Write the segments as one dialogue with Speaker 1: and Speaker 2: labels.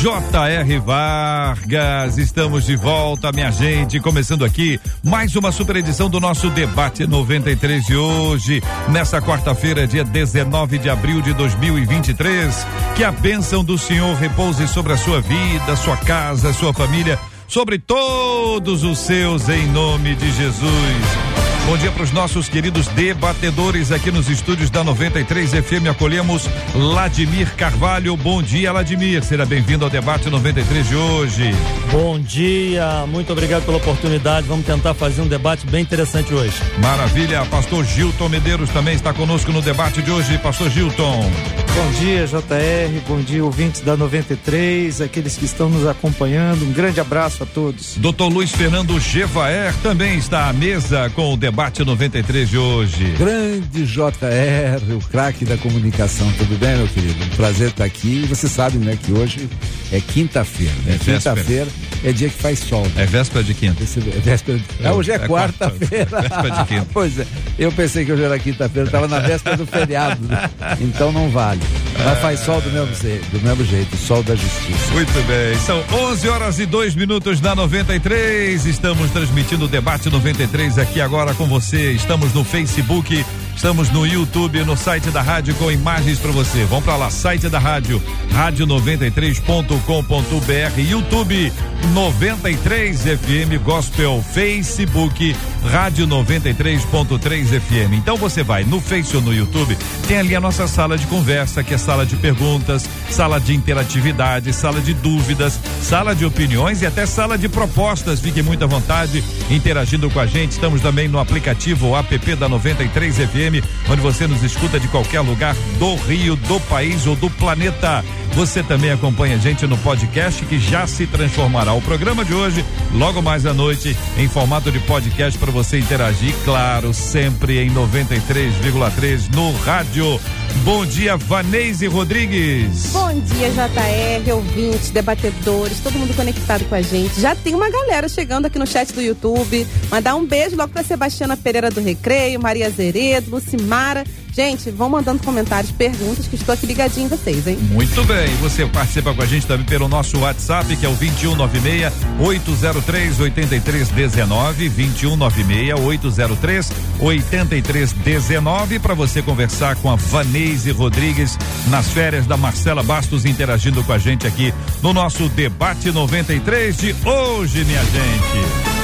Speaker 1: J.R. Vargas, estamos de volta, minha gente, começando aqui mais uma super edição do nosso debate 93 de hoje, nessa quarta-feira, dia 19 de abril de 2023. Que a bênção do Senhor repouse sobre a sua vida, sua casa, sua família, sobre todos os seus, em nome de Jesus. Bom dia para os nossos queridos debatedores aqui nos estúdios da 93 FM. Acolhemos Ladimir Carvalho. Bom dia, Ladimir. Seja bem-vindo ao debate 93 de hoje.
Speaker 2: Bom dia, muito obrigado pela oportunidade. Vamos tentar fazer um debate bem interessante hoje.
Speaker 1: Maravilha. Pastor Gilton Medeiros também está conosco no debate de hoje. Pastor Gilton.
Speaker 3: Bom dia, JR. Bom dia, ouvintes da 93, aqueles que estão nos acompanhando. Um grande abraço a todos.
Speaker 1: Doutor Luiz Fernando Gevaer também está à mesa com o debate 93 de hoje.
Speaker 4: Grande JR, o craque da comunicação. Tudo bem, meu querido? Um prazer estar aqui. Você sabe, né, que hoje é quinta-feira. Né?
Speaker 1: É
Speaker 4: quinta-feira é dia que faz sol. Né?
Speaker 1: É véspera de quinta.
Speaker 4: É véspera de... Ah, hoje é, é quarta-feira.
Speaker 1: Quarta, véspera de quinta.
Speaker 4: pois é. Eu pensei que hoje era quinta-feira, estava na véspera do feriado. Né? Então não vale. Mas faz sol do mesmo, do mesmo jeito, sol da justiça.
Speaker 1: Muito bem, são 11 horas e dois minutos na 93. Estamos transmitindo o debate 93 aqui agora com você. Estamos no Facebook, estamos no YouTube, no site da rádio com imagens para você. Vamos para lá, site da rádio, rádio93.com.br, YouTube 93 FM Gospel, Facebook, Rádio 93.3 FM. Então você vai no Face ou no YouTube, tem ali a nossa sala de conversa, que é sala de perguntas, sala de interatividade, sala de dúvidas, sala de opiniões e até sala de propostas. Fique muito à vontade interagindo com a gente. Estamos também no aplicativo app da 93 FM, onde você nos escuta de qualquer lugar do Rio, do país ou do planeta. Você também acompanha a gente no podcast que já se transformará. O programa de hoje, logo mais à noite, em formato de podcast para você interagir, claro, sempre em 93,3 no rádio. Bom dia, Vaneise Rodrigues.
Speaker 5: Bom dia, JR, ouvintes, debatedores, todo mundo conectado com a gente. Já tem uma galera chegando aqui no chat do YouTube. Mandar um beijo logo para Sebastiana Pereira do Recreio, Maria Zeredo, Lucimara Gente, vão mandando comentários, perguntas, que estou aqui ligadinho em vocês, hein?
Speaker 1: Muito bem. Você participa com a gente também pelo nosso WhatsApp, que é o 2196 803 8319. 2196 803 8319. Para você conversar com a Vanese Rodrigues nas férias da Marcela Bastos, interagindo com a gente aqui no nosso Debate 93 de hoje, minha gente.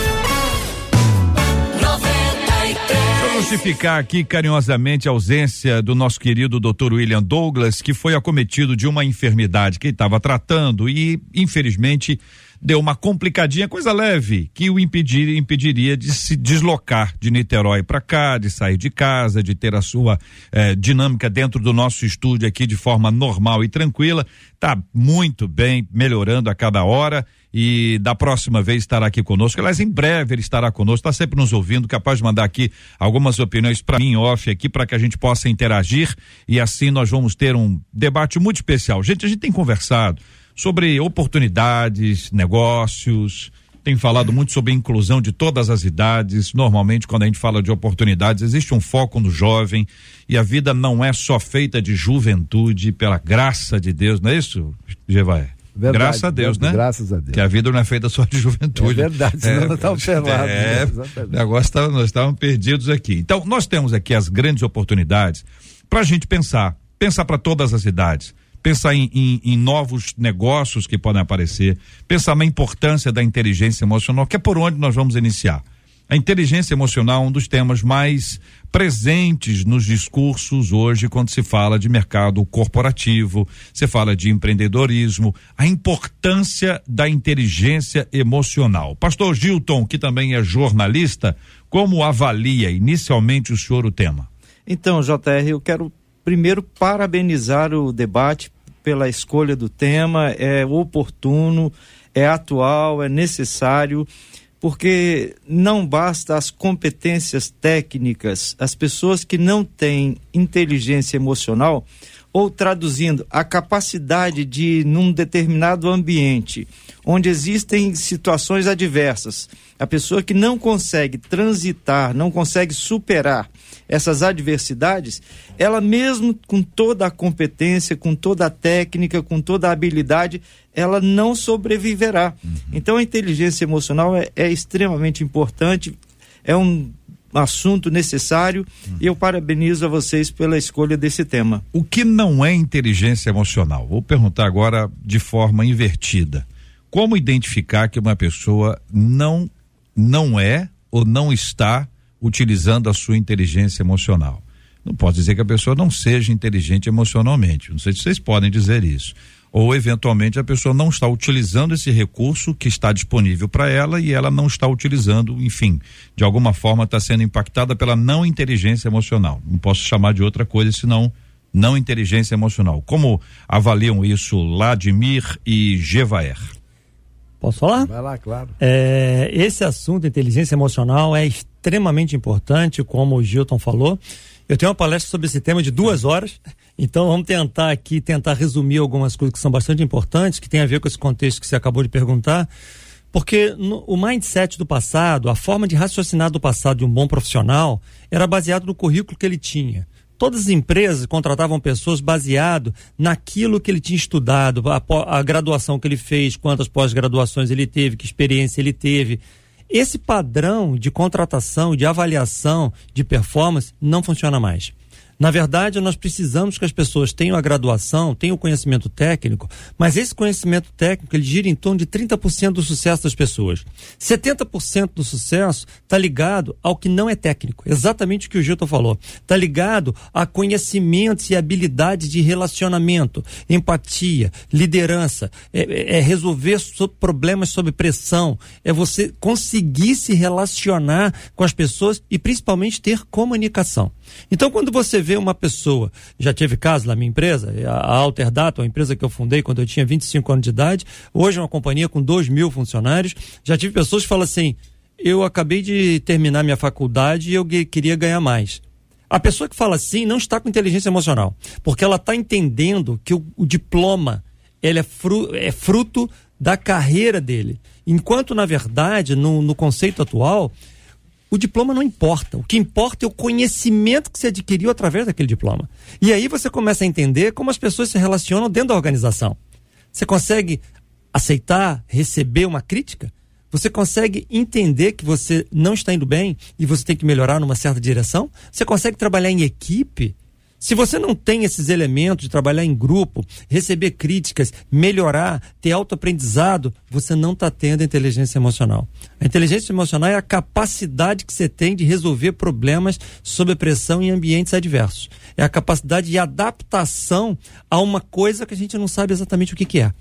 Speaker 1: Justificar aqui carinhosamente a ausência do nosso querido Dr. William Douglas, que foi acometido de uma enfermidade que estava tratando e, infelizmente, deu uma complicadinha, coisa leve, que o impedir, impediria de se deslocar de Niterói para cá, de sair de casa, de ter a sua eh, dinâmica dentro do nosso estúdio aqui de forma normal e tranquila. Tá muito bem, melhorando a cada hora e da próxima vez estará aqui conosco. Aliás, em breve ele estará conosco, está sempre nos ouvindo, capaz de mandar aqui algumas opiniões para mim off aqui para que a gente possa interagir e assim nós vamos ter um debate muito especial. Gente, a gente tem conversado sobre oportunidades, negócios, tem falado muito sobre inclusão de todas as idades. Normalmente, quando a gente fala de oportunidades, existe um foco no jovem e a vida não é só feita de juventude, pela graça de Deus, não é isso, Gevaé?
Speaker 4: Verdade,
Speaker 1: graças a Deus, né?
Speaker 4: Graças a Deus.
Speaker 1: Que a vida não é feita só de juventude.
Speaker 4: É verdade, senão é, nós estávamos ferrados.
Speaker 1: É, né? negócio tá, nós estávamos perdidos aqui. Então, nós temos aqui as grandes oportunidades para a gente pensar, pensar para todas as idades, pensar em, em, em, novos negócios que podem aparecer, pensar na importância da inteligência emocional, que é por onde nós vamos iniciar. A inteligência emocional é um dos temas mais presentes nos discursos hoje quando se fala de mercado corporativo, se fala de empreendedorismo, a importância da inteligência emocional. Pastor Gilton, que também é jornalista, como avalia inicialmente o senhor o tema?
Speaker 3: Então, JR, eu quero primeiro parabenizar o debate pela escolha do tema, é oportuno, é atual, é necessário, porque não basta as competências técnicas, as pessoas que não têm inteligência emocional, ou traduzindo, a capacidade de, num determinado ambiente, onde existem situações adversas, a pessoa que não consegue transitar, não consegue superar essas adversidades, ela mesmo com toda a competência, com toda a técnica, com toda a habilidade, ela não sobreviverá. Uhum. Então a inteligência emocional é, é extremamente importante, é um assunto necessário uhum. e eu parabenizo a vocês pela escolha desse tema.
Speaker 1: O que não é inteligência emocional? Vou perguntar agora de forma invertida. Como identificar que uma pessoa não não é ou não está utilizando a sua inteligência emocional? Não posso dizer que a pessoa não seja inteligente emocionalmente. Não sei se vocês podem dizer isso ou eventualmente a pessoa não está utilizando esse recurso que está disponível para ela e ela não está utilizando, enfim, de alguma forma está sendo impactada pela não inteligência emocional. Não posso chamar de outra coisa senão não inteligência emocional. Como avaliam isso Ladimir e Gevaer?
Speaker 2: Posso falar?
Speaker 4: Vai lá, claro.
Speaker 2: É, esse assunto, inteligência emocional, é extremamente importante, como o Gilton falou. Eu tenho uma palestra sobre esse tema de duas horas, então vamos tentar aqui, tentar resumir algumas coisas que são bastante importantes, que tem a ver com esse contexto que você acabou de perguntar. Porque no, o mindset do passado, a forma de raciocinar do passado de um bom profissional, era baseado no currículo que ele tinha. Todas as empresas contratavam pessoas baseado naquilo que ele tinha estudado, a, a graduação que ele fez, quantas pós-graduações ele teve, que experiência ele teve. Esse padrão de contratação, de avaliação de performance não funciona mais. Na verdade, nós precisamos que as pessoas tenham a graduação, tenham o conhecimento técnico, mas esse conhecimento técnico ele gira em torno de 30% do sucesso das pessoas. 70% do sucesso está ligado ao que não é técnico, exatamente o que o Gilton falou. Está ligado a conhecimentos e habilidades de relacionamento, empatia, liderança, é, é resolver problemas sob pressão, é você conseguir se relacionar com as pessoas e principalmente ter comunicação. Então, quando você vê uma pessoa, já tive caso na minha empresa, a Alterdata, uma empresa que eu fundei quando eu tinha 25 anos de idade, hoje é uma companhia com 2 mil funcionários, já tive pessoas que falam assim, eu acabei de terminar minha faculdade e eu queria ganhar mais. A pessoa que fala assim não está com inteligência emocional, porque ela está entendendo que o, o diploma ele é, fru, é fruto da carreira dele. Enquanto, na verdade, no, no conceito atual, o diploma não importa. O que importa é o conhecimento que você adquiriu através daquele diploma. E aí você começa a entender como as pessoas se relacionam dentro da organização. Você consegue aceitar, receber uma crítica? Você consegue entender que você não está indo bem e você tem que melhorar numa certa direção? Você consegue trabalhar em equipe se você não tem esses elementos de trabalhar em grupo, receber críticas, melhorar, ter autoaprendizado, você não está tendo inteligência emocional. A inteligência emocional é a capacidade que você tem de resolver problemas sob pressão em ambientes adversos. É a capacidade de adaptação a uma coisa que a gente não sabe exatamente o que, que é.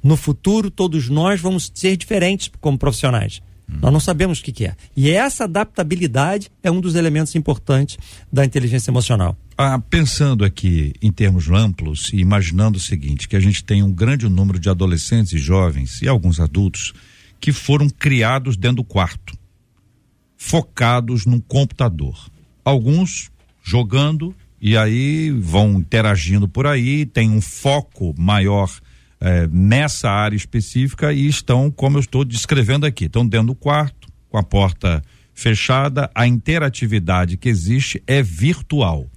Speaker 2: No futuro, todos nós vamos ser diferentes como profissionais. Nós não sabemos o que, que, é. E essa adaptabilidade é um dos elementos importantes da inteligência emocional.
Speaker 1: Ah, pensando aqui em termos amplos e imaginando o seguinte, que a gente tem um grande número de adolescentes e jovens e alguns adultos que foram criados dentro do quarto, focados num computador. Alguns jogando e aí vão interagindo por aí, tem um foco maior é, nessa área específica e estão, como eu estou descrevendo aqui, estão dentro do quarto, com a porta fechada, a interatividade que existe é virtual.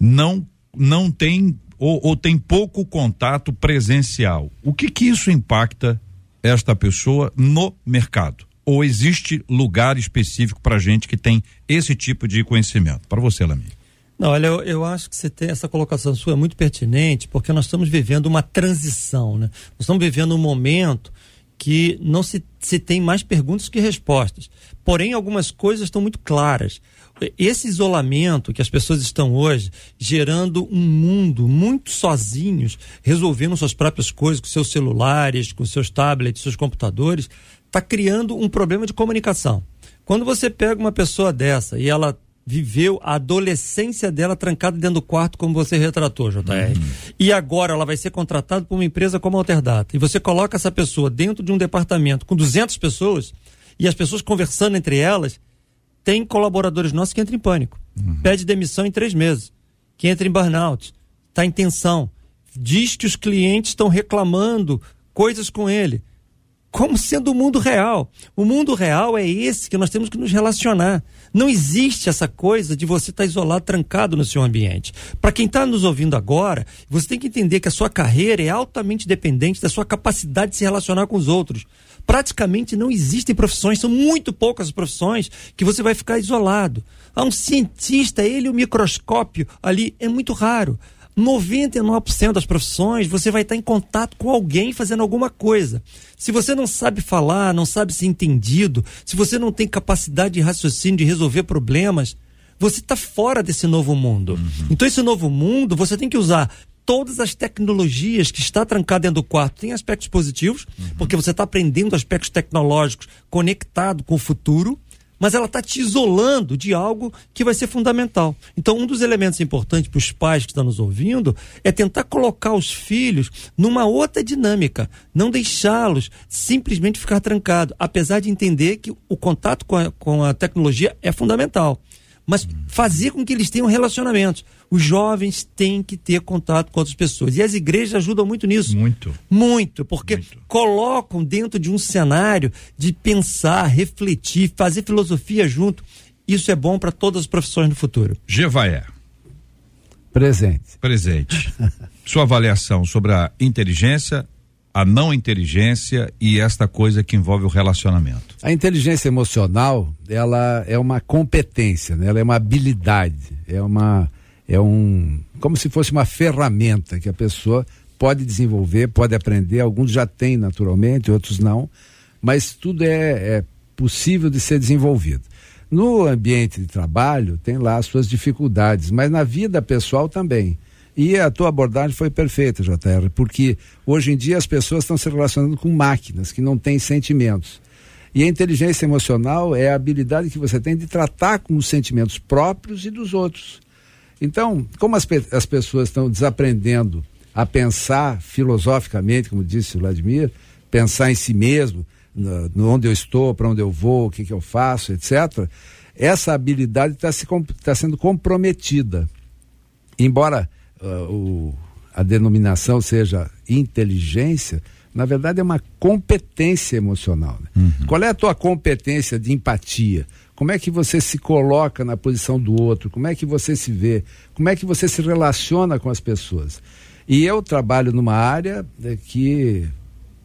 Speaker 1: Não, não tem ou, ou tem pouco contato presencial. O que que isso impacta esta pessoa no mercado? Ou existe lugar específico para gente que tem esse tipo de conhecimento? Para você, Lamir.
Speaker 2: Não, olha, eu, eu, acho que você tem essa colocação sua é muito pertinente, porque nós estamos vivendo uma transição, né? Nós estamos vivendo um momento que não se, se tem mais perguntas que respostas. Porém, algumas coisas estão muito claras. Esse isolamento que as pessoas estão hoje gerando um mundo muito sozinhos, resolvendo suas próprias coisas com seus celulares, com seus tablets, seus computadores, está criando um problema de comunicação. Quando você pega uma pessoa dessa e ela viveu a adolescência dela trancada dentro do quarto, como você retratou, JR. Uhum. E agora ela vai ser contratada por uma empresa como a Alterdata. E você coloca essa pessoa dentro de um departamento com 200 pessoas e as pessoas conversando entre elas. Tem colaboradores nossos que entram em pânico. Uhum. Pede demissão em três meses. Que entra em burnout. Está em tensão. Diz que os clientes estão reclamando coisas com ele como sendo o mundo real. O mundo real é esse que nós temos que nos relacionar. Não existe essa coisa de você estar isolado, trancado no seu ambiente. Para quem está nos ouvindo agora, você tem que entender que a sua carreira é altamente dependente da sua capacidade de se relacionar com os outros. Praticamente não existem profissões, são muito poucas as profissões que você vai ficar isolado. Há um cientista, ele o microscópio ali é muito raro. 99% das profissões você vai estar em contato com alguém fazendo alguma coisa. Se você não sabe falar, não sabe ser entendido, se você não tem capacidade de raciocínio de resolver problemas, você está fora desse novo mundo. Uhum. Então, esse novo mundo, você tem que usar todas as tecnologias que está trancado dentro do quarto. Tem aspectos positivos, uhum. porque você está aprendendo aspectos tecnológicos conectado com o futuro mas ela está te isolando de algo que vai ser fundamental. Então, um dos elementos importantes para os pais que estão nos ouvindo é tentar colocar os filhos numa outra dinâmica, não deixá-los simplesmente ficar trancados, apesar de entender que o contato com a, com a tecnologia é fundamental mas fazer com que eles tenham relacionamentos. Os jovens têm que ter contato com outras pessoas. E as igrejas ajudam muito nisso.
Speaker 1: Muito.
Speaker 2: Muito, porque muito. colocam dentro de um cenário de pensar, refletir, fazer filosofia junto. Isso é bom para todas as profissões no futuro.
Speaker 1: Gevaé.
Speaker 4: Presente.
Speaker 1: Presente. Sua avaliação sobre a inteligência a não inteligência e esta coisa que envolve o relacionamento?
Speaker 4: A inteligência emocional, ela é uma competência, né? ela é uma habilidade, é uma é um como se fosse uma ferramenta que a pessoa pode desenvolver, pode aprender, alguns já têm naturalmente, outros não, mas tudo é, é possível de ser desenvolvido. No ambiente de trabalho tem lá as suas dificuldades, mas na vida pessoal também. E a tua abordagem foi perfeita, JR, porque hoje em dia as pessoas estão se relacionando com máquinas que não têm sentimentos. E a inteligência emocional é a habilidade que você tem de tratar com os sentimentos próprios e dos outros. Então, como as, pe as pessoas estão desaprendendo a pensar filosoficamente, como disse o Vladimir, pensar em si mesmo, no, no onde eu estou, para onde eu vou, o que, que eu faço, etc., essa habilidade está se, tá sendo comprometida. Embora uh, o, a denominação seja inteligência, na verdade é uma competência emocional. Né? Uhum. Qual é a tua competência de empatia? Como é que você se coloca na posição do outro? Como é que você se vê? Como é que você se relaciona com as pessoas? E eu trabalho numa área né, que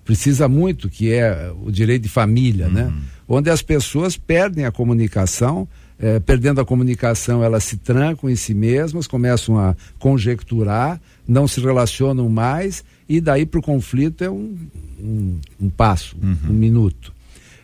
Speaker 4: precisa muito, que é o direito de família, né? uhum. né? Onde as pessoas perdem a comunicação é, perdendo a comunicação, elas se trancam em si mesmas, começam a conjecturar, não se relacionam mais, e daí para o conflito é um, um, um passo, uhum. um minuto.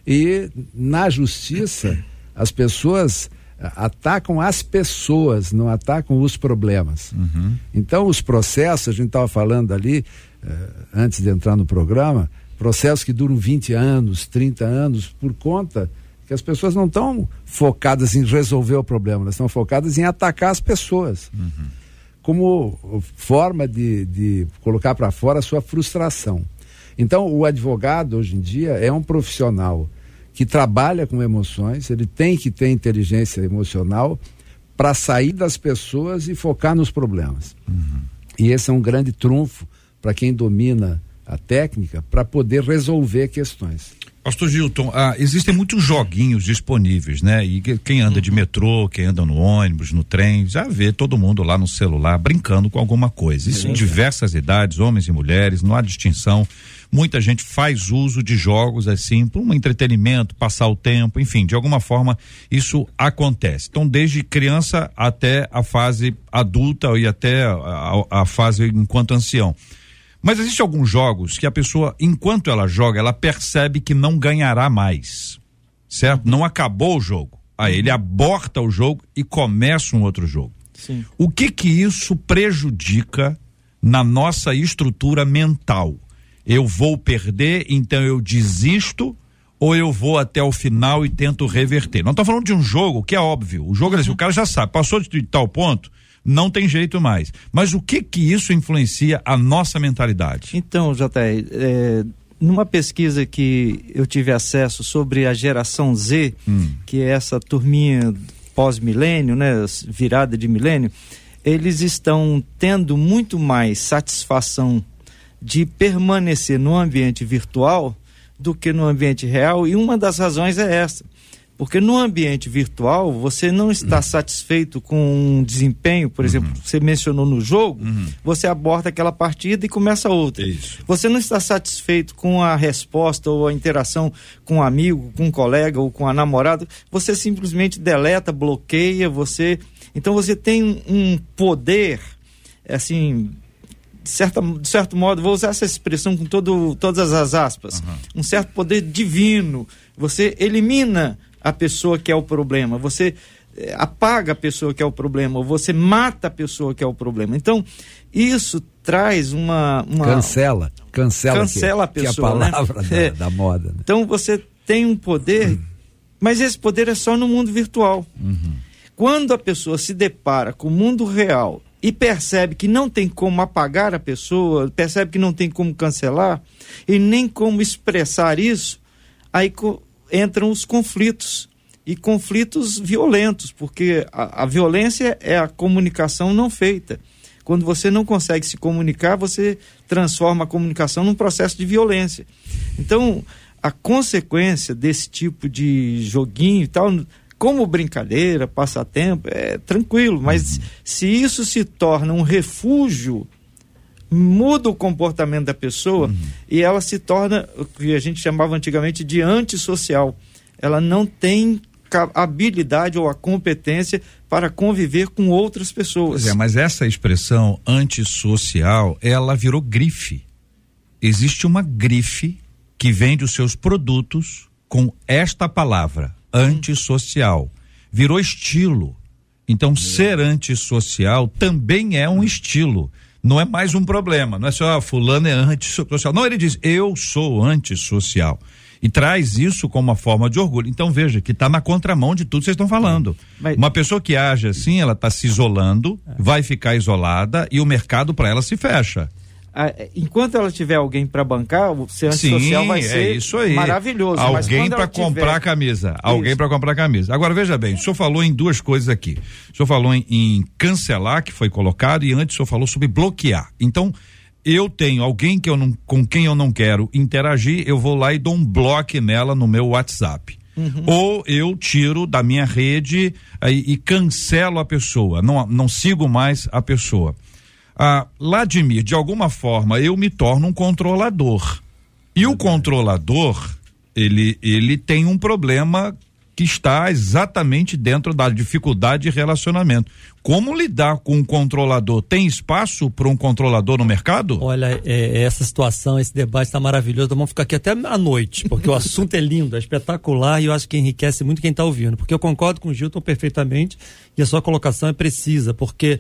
Speaker 4: E na justiça, as pessoas atacam as pessoas, não atacam os problemas. Uhum. Então, os processos, a gente estava falando ali, eh, antes de entrar no programa, processos que duram 20 anos, 30 anos, por conta que as pessoas não estão focadas em resolver o problema, elas estão focadas em atacar as pessoas. Uhum. Como forma de, de colocar para fora a sua frustração. Então, o advogado, hoje em dia, é um profissional que trabalha com emoções, ele tem que ter inteligência emocional para sair das pessoas e focar nos problemas. Uhum. E esse é um grande trunfo para quem domina a técnica para poder resolver questões.
Speaker 1: Pastor Gilton, ah, existem muitos joguinhos disponíveis, né? E quem anda de metrô, quem anda no ônibus, no trem, já vê todo mundo lá no celular brincando com alguma coisa. Isso em diversas idades, homens e mulheres, não há distinção. Muita gente faz uso de jogos assim, para um entretenimento, passar o tempo, enfim, de alguma forma isso acontece. Então, desde criança até a fase adulta e até a, a, a fase enquanto ancião. Mas existem alguns jogos que a pessoa, enquanto ela joga, ela percebe que não ganhará mais. Certo? Não acabou o jogo. Aí ele aborta o jogo e começa um outro jogo. Sim. O que que isso prejudica na nossa estrutura mental? Eu vou perder, então eu desisto ou eu vou até o final e tento reverter. Não estou falando de um jogo que é óbvio. O jogo é assim, o cara já sabe, passou de tal ponto, não tem jeito mais. Mas o que que isso influencia a nossa mentalidade?
Speaker 3: Então, JR, é, numa pesquisa que eu tive acesso sobre a geração Z, hum. que é essa turminha pós-milênio, né, virada de milênio, eles estão tendo muito mais satisfação de permanecer no ambiente virtual do que no ambiente real, e uma das razões é essa. Porque no ambiente virtual, você não está uhum. satisfeito com um desempenho, por uhum. exemplo, você mencionou no jogo, uhum. você aborda aquela partida e começa outra. Isso. Você não está satisfeito com a resposta ou a interação com um amigo, com um colega ou com a namorada, você simplesmente deleta, bloqueia, você. Então você tem um poder, assim, de, certa, de certo modo, vou usar essa expressão com todo, todas as aspas, uhum. um certo poder divino. Você elimina a pessoa que é o problema, você eh, apaga a pessoa que é o problema, ou você mata a pessoa que é o problema. Então, isso traz uma. uma
Speaker 4: cancela, cancela.
Speaker 3: Cancela
Speaker 4: que,
Speaker 3: a pessoa.
Speaker 4: Que é a palavra né? da, é. da, moda. Né?
Speaker 3: Então, você tem um poder, uhum. mas esse poder é só no mundo virtual. Uhum. Quando a pessoa se depara com o mundo real e percebe que não tem como apagar a pessoa, percebe que não tem como cancelar e nem como expressar isso, aí entram os conflitos e conflitos violentos, porque a, a violência é a comunicação não feita. Quando você não consegue se comunicar, você transforma a comunicação num processo de violência. Então, a consequência desse tipo de joguinho e tal como brincadeira, passatempo, é tranquilo, mas se isso se torna um refúgio, muda o comportamento da pessoa uhum. e ela se torna o que a gente chamava antigamente de antissocial. Ela não tem habilidade ou a competência para conviver com outras pessoas.
Speaker 1: Pois é, mas essa expressão antissocial, ela virou grife. Existe uma grife que vende os seus produtos com esta palavra, antissocial. Virou estilo. Então, ser antissocial também é um estilo. Não é mais um problema. Não é só, ah, fulano é antissocial. Não, ele diz, eu sou antissocial. E traz isso como uma forma de orgulho. Então, veja que está na contramão de tudo que vocês estão falando. Mas... Uma pessoa que age assim, ela está se isolando, vai ficar isolada e o mercado para ela se fecha
Speaker 3: enquanto ela tiver alguém para bancar, o ser antissocial Sim, vai é ser é isso aí. maravilhoso.
Speaker 1: Alguém para comprar camisa. Isso. Alguém para comprar camisa. Agora veja bem, o senhor falou em duas coisas aqui. O senhor falou em, em cancelar, que foi colocado, e antes o senhor falou sobre bloquear. Então, eu tenho alguém que eu não, com quem eu não quero interagir, eu vou lá e dou um bloco nela no meu WhatsApp. Uhum. Ou eu tiro da minha rede aí, e cancelo a pessoa, não, não sigo mais a pessoa ah, Vladimir, de alguma forma eu me torno um controlador. E o controlador, ele, ele tem um problema que está exatamente dentro da dificuldade de relacionamento. Como lidar com um controlador? Tem espaço para um controlador no mercado?
Speaker 2: Olha, é, essa situação, esse debate está maravilhoso. Vamos ficar aqui até à noite, porque o assunto é lindo, é espetacular e eu acho que enriquece muito quem está ouvindo. Porque eu concordo com o Gilton perfeitamente e a sua colocação é precisa, porque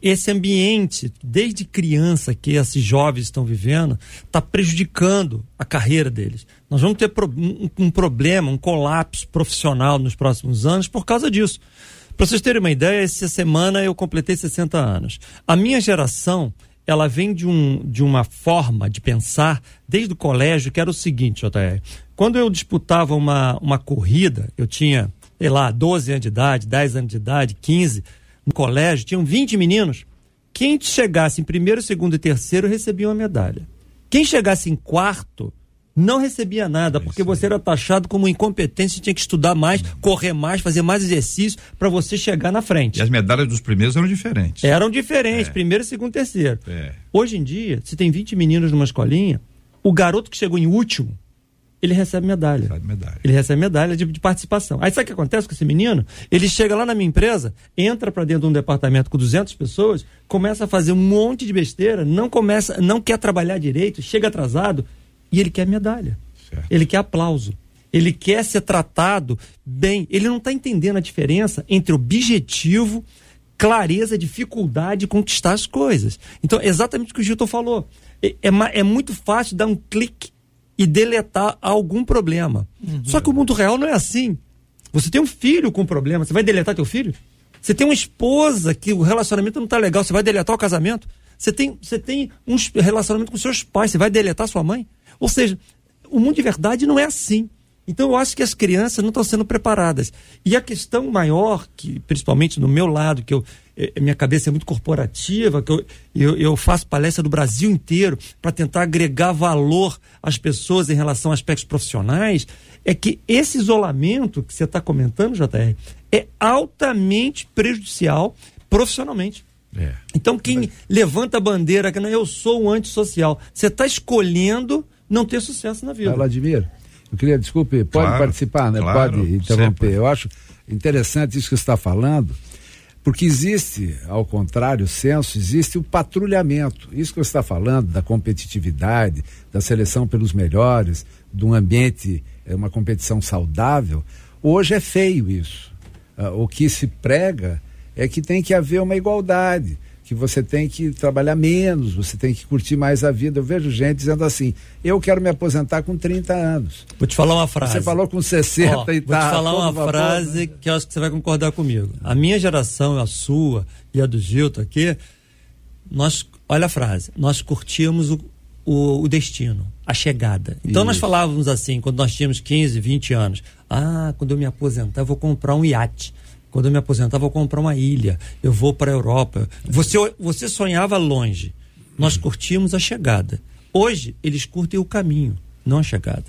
Speaker 2: esse ambiente, desde criança que esses jovens estão vivendo, está prejudicando a carreira deles. Nós vamos ter um, problema, um colapso profissional nos próximos anos por causa disso. Para vocês terem uma ideia, essa semana eu completei 60 anos. A minha geração, ela vem de, um, de uma forma de pensar desde o colégio que era o seguinte, JR. Quando eu disputava uma, uma corrida, eu tinha, sei lá, 12 anos de idade, 10 anos de idade, 15 no colégio, tinham 20 meninos. Quem chegasse em primeiro, segundo e terceiro recebia uma medalha. Quem chegasse em quarto não recebia nada, porque você era taxado como incompetente, você tinha que estudar mais, correr mais, fazer mais exercício para você chegar na frente.
Speaker 1: E as medalhas dos primeiros eram diferentes.
Speaker 2: Eram diferentes, é. primeiro, segundo, terceiro. É. Hoje em dia, se tem 20 meninos numa escolinha, o garoto que chegou em último ele recebe medalha. Recebe medalha. Ele recebe medalha de, de, participação. Aí sabe o que acontece com esse menino? Ele chega lá na minha empresa, entra para dentro de um departamento com 200 pessoas, começa a fazer um monte de besteira, não começa, não quer trabalhar direito, chega atrasado e ele quer medalha. Certo. Ele quer aplauso. Ele quer ser tratado bem. Ele não está entendendo a diferença entre objetivo, clareza, dificuldade de conquistar as coisas. Então, exatamente o que o Gilton falou. É, é, é muito fácil dar um clique e deletar algum problema. Uhum. Só que o mundo real não é assim. Você tem um filho com problema, você vai deletar teu filho? Você tem uma esposa que o relacionamento não está legal, você vai deletar o casamento? Você tem, você tem um relacionamento com seus pais, você vai deletar sua mãe? Ou seja, o mundo de verdade não é assim. Então eu acho que as crianças não estão sendo preparadas. E a questão maior, que principalmente no meu lado, que eu, eh, minha cabeça é muito corporativa, que eu, eu, eu faço palestra do Brasil inteiro para tentar agregar valor às pessoas em relação a aspectos profissionais, é que esse isolamento que você está comentando, JR, é altamente prejudicial profissionalmente. É. Então quem levanta a bandeira que não, eu sou um antissocial, você está escolhendo não ter sucesso na vida.
Speaker 4: Vladimir, eu queria, desculpe, pode claro, participar, né? Claro, pode interromper. Sempre. Eu acho interessante isso que você está falando, porque existe, ao contrário, senso, existe o patrulhamento. Isso que você está falando, da competitividade, da seleção pelos melhores, de um ambiente, é uma competição saudável, hoje é feio isso. Uh, o que se prega é que tem que haver uma igualdade que você tem que trabalhar menos, você tem que curtir mais a vida. Eu vejo gente dizendo assim: eu quero me aposentar com 30 anos.
Speaker 2: Vou te falar uma frase.
Speaker 4: Você falou com 60 Ó, e
Speaker 2: tal. Vou
Speaker 4: tá,
Speaker 2: te falar uma vapor, frase né? que eu acho que você vai concordar comigo. A minha geração, a sua e a do Gilto aqui, nós, olha a frase, nós curtíamos o, o, o destino, a chegada. Então Isso. nós falávamos assim, quando nós tínhamos 15, 20 anos: ah, quando eu me aposentar, eu vou comprar um iate quando eu me aposentar, vou comprar uma ilha, eu vou para a Europa. Você, você sonhava longe. Nós curtimos a chegada. Hoje, eles curtem o caminho, não a chegada.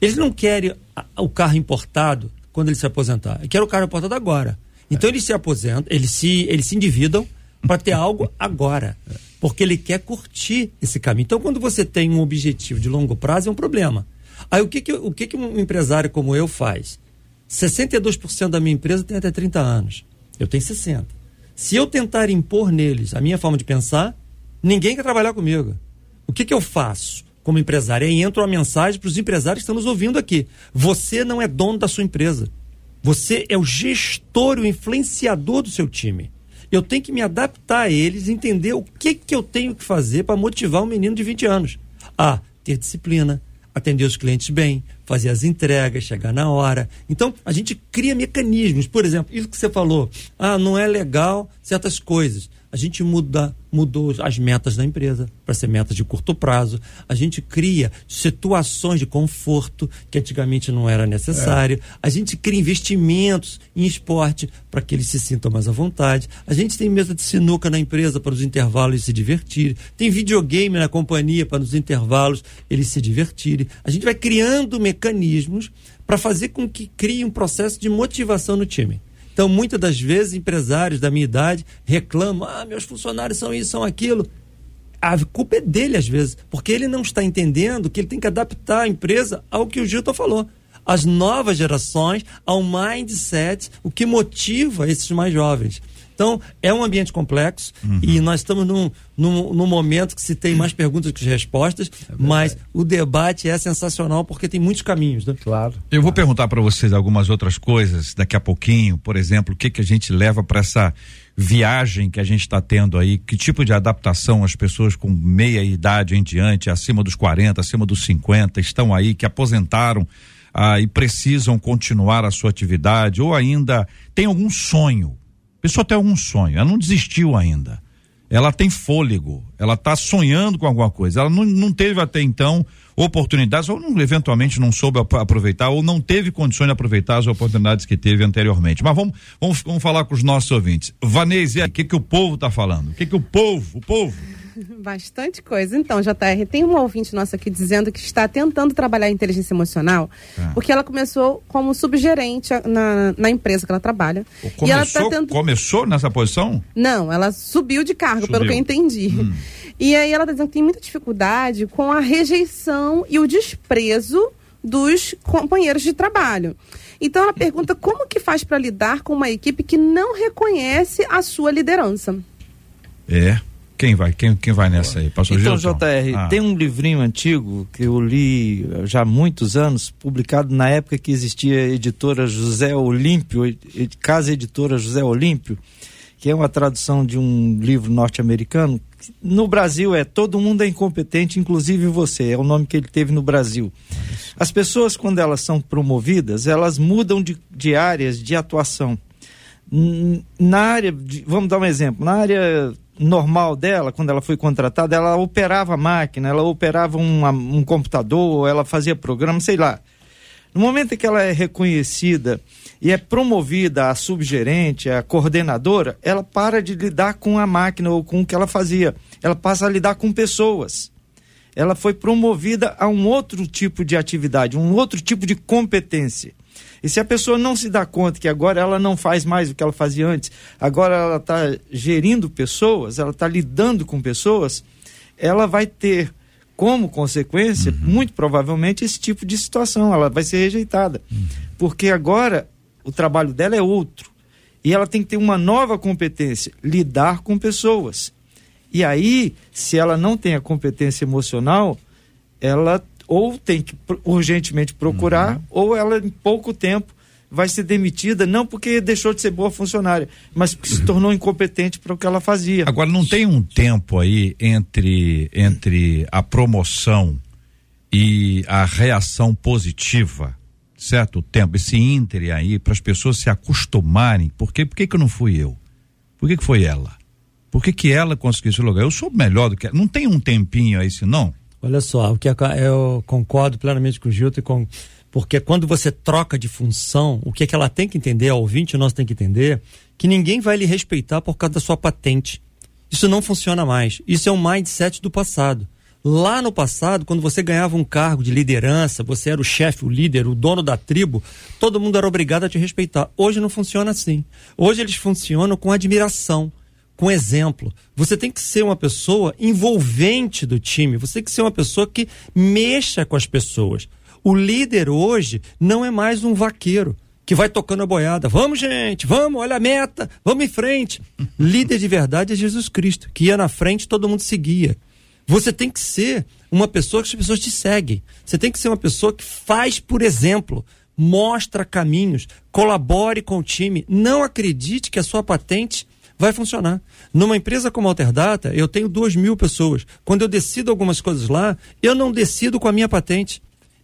Speaker 2: Eles não querem o carro importado quando ele se aposentar. Eles querem o carro importado agora. Então, eles se aposentam, eles se, eles se endividam para ter algo agora. Porque ele quer curtir esse caminho. Então, quando você tem um objetivo de longo prazo, é um problema. Aí, o que, que, o que, que um empresário como eu faz? 62% da minha empresa tem até 30 anos. Eu tenho 60. Se eu tentar impor neles a minha forma de pensar, ninguém quer trabalhar comigo. O que, que eu faço como empresário? Aí entra uma mensagem para os empresários que estão nos ouvindo aqui. Você não é dono da sua empresa. Você é o gestor, o influenciador do seu time. Eu tenho que me adaptar a eles, entender o que, que eu tenho que fazer para motivar um menino de 20 anos. A ter disciplina, atender os clientes bem, fazer as entregas, chegar na hora. Então, a gente cria mecanismos. Por exemplo, isso que você falou, ah, não é legal certas coisas a gente muda, mudou as metas da empresa para ser metas de curto prazo. A gente cria situações de conforto que antigamente não era necessário. É. A gente cria investimentos em esporte para que eles se sintam mais à vontade. A gente tem mesa de sinuca na empresa para os intervalos se divertirem. Tem videogame na companhia para nos intervalos eles se divertirem. A gente vai criando mecanismos para fazer com que crie um processo de motivação no time. Então, muitas das vezes, empresários da minha idade reclamam: ah, meus funcionários são isso, são aquilo. A culpa é dele, às vezes, porque ele não está entendendo que ele tem que adaptar a empresa ao que o Gilton falou. As novas gerações, ao mindset, o que motiva esses mais jovens. Então, é um ambiente complexo uhum. e nós estamos num, num, num, momento que se tem mais perguntas que respostas, é mas o debate é sensacional porque tem muitos caminhos. Né?
Speaker 1: Claro. Eu vou perguntar para vocês algumas outras coisas daqui a pouquinho, por exemplo, o que, que a gente leva para essa viagem que a gente está tendo aí, que tipo de adaptação as pessoas com meia idade em diante, acima dos 40, acima dos 50, estão aí, que aposentaram ah, e precisam continuar a sua atividade, ou ainda tem algum sonho a pessoa tem algum sonho, ela não desistiu ainda. Ela tem fôlego, ela está sonhando com alguma coisa. Ela não, não teve até então oportunidades, ou não, eventualmente não soube aproveitar, ou não teve condições de aproveitar as oportunidades que teve anteriormente. Mas vamos, vamos, vamos falar com os nossos ouvintes. Vanese, o que, que o povo está falando? O que, que o povo, o povo
Speaker 5: Bastante coisa. Então, JR, tem um ouvinte nosso aqui dizendo que está tentando trabalhar a inteligência emocional, é. porque ela começou como subgerente na, na empresa que ela trabalha.
Speaker 1: Começou, e ela tá tentando... começou nessa posição?
Speaker 5: Não, ela subiu de cargo, subiu. pelo que eu entendi. Hum. E aí ela está dizendo que tem muita dificuldade com a rejeição e o desprezo dos companheiros de trabalho. Então ela pergunta como que faz para lidar com uma equipe que não reconhece a sua liderança.
Speaker 1: É, quem vai? Quem, quem vai nessa aí?
Speaker 3: Pastor então, Gilson? JR, ah. tem um livrinho antigo que eu li já há muitos anos, publicado na época que existia a editora José Olímpio, Casa Editora José Olímpio, que é uma tradução de um livro norte-americano no Brasil é todo mundo é incompetente, inclusive você, é o nome que ele teve no Brasil. As pessoas, quando elas são promovidas, elas mudam de, de áreas de atuação. Na área, de, vamos dar um exemplo, na área normal dela, quando ela foi contratada, ela operava máquina, ela operava um, um computador, ela fazia programa, sei lá. No momento em que ela é reconhecida e é promovida a subgerente, a coordenadora, ela para de lidar com a máquina ou com o que ela fazia. Ela passa a lidar com pessoas. Ela foi promovida a um outro tipo de atividade, um outro tipo de competência. E se a pessoa não se dá conta que agora ela não faz mais o que ela fazia antes, agora ela está gerindo pessoas, ela está lidando com pessoas, ela vai ter como consequência, uhum. muito provavelmente, esse tipo de situação. Ela vai ser rejeitada. Uhum. Porque agora o trabalho dela é outro. E ela tem que ter uma nova competência, lidar com pessoas. E aí, se ela não tem a competência emocional, ela ou tem que urgentemente procurar, uhum. ou ela em pouco tempo vai ser demitida, não porque deixou de ser boa funcionária, mas porque se tornou incompetente para o que ela fazia.
Speaker 1: Agora, não tem um tempo aí entre, entre a promoção e a reação positiva, certo? O tempo, esse íntere aí, para as pessoas se acostumarem. Por quê? Por que, que não fui eu? Por que, que foi ela? Por que, que ela conseguiu esse lugar? Eu sou melhor do que ela. Não tem um tempinho aí, senão?
Speaker 2: Olha só, o que eu concordo plenamente com o Gilton e com porque quando você troca de função, o que, é que ela tem que entender, a ouvinte nós tem que entender, que ninguém vai lhe respeitar por causa da sua patente. Isso não funciona mais. Isso é um mindset do passado. Lá no passado, quando você ganhava um cargo de liderança, você era o chefe, o líder, o dono da tribo, todo mundo era obrigado a te respeitar. Hoje não funciona assim. Hoje eles funcionam com admiração, com exemplo. Você tem que ser uma pessoa envolvente do time, você tem que ser uma pessoa que mexa com as pessoas. O líder hoje não é mais um vaqueiro que vai tocando a boiada. Vamos, gente, vamos, olha a meta, vamos em frente. líder de verdade é Jesus Cristo, que ia na frente todo mundo seguia. Você tem que ser uma pessoa que as pessoas te seguem. Você tem que ser uma pessoa que faz por exemplo, mostra caminhos, colabore com o time. Não acredite que a sua patente vai funcionar. Numa empresa como a Alterdata, eu tenho duas mil pessoas. Quando eu decido algumas coisas lá, eu não decido com a minha patente.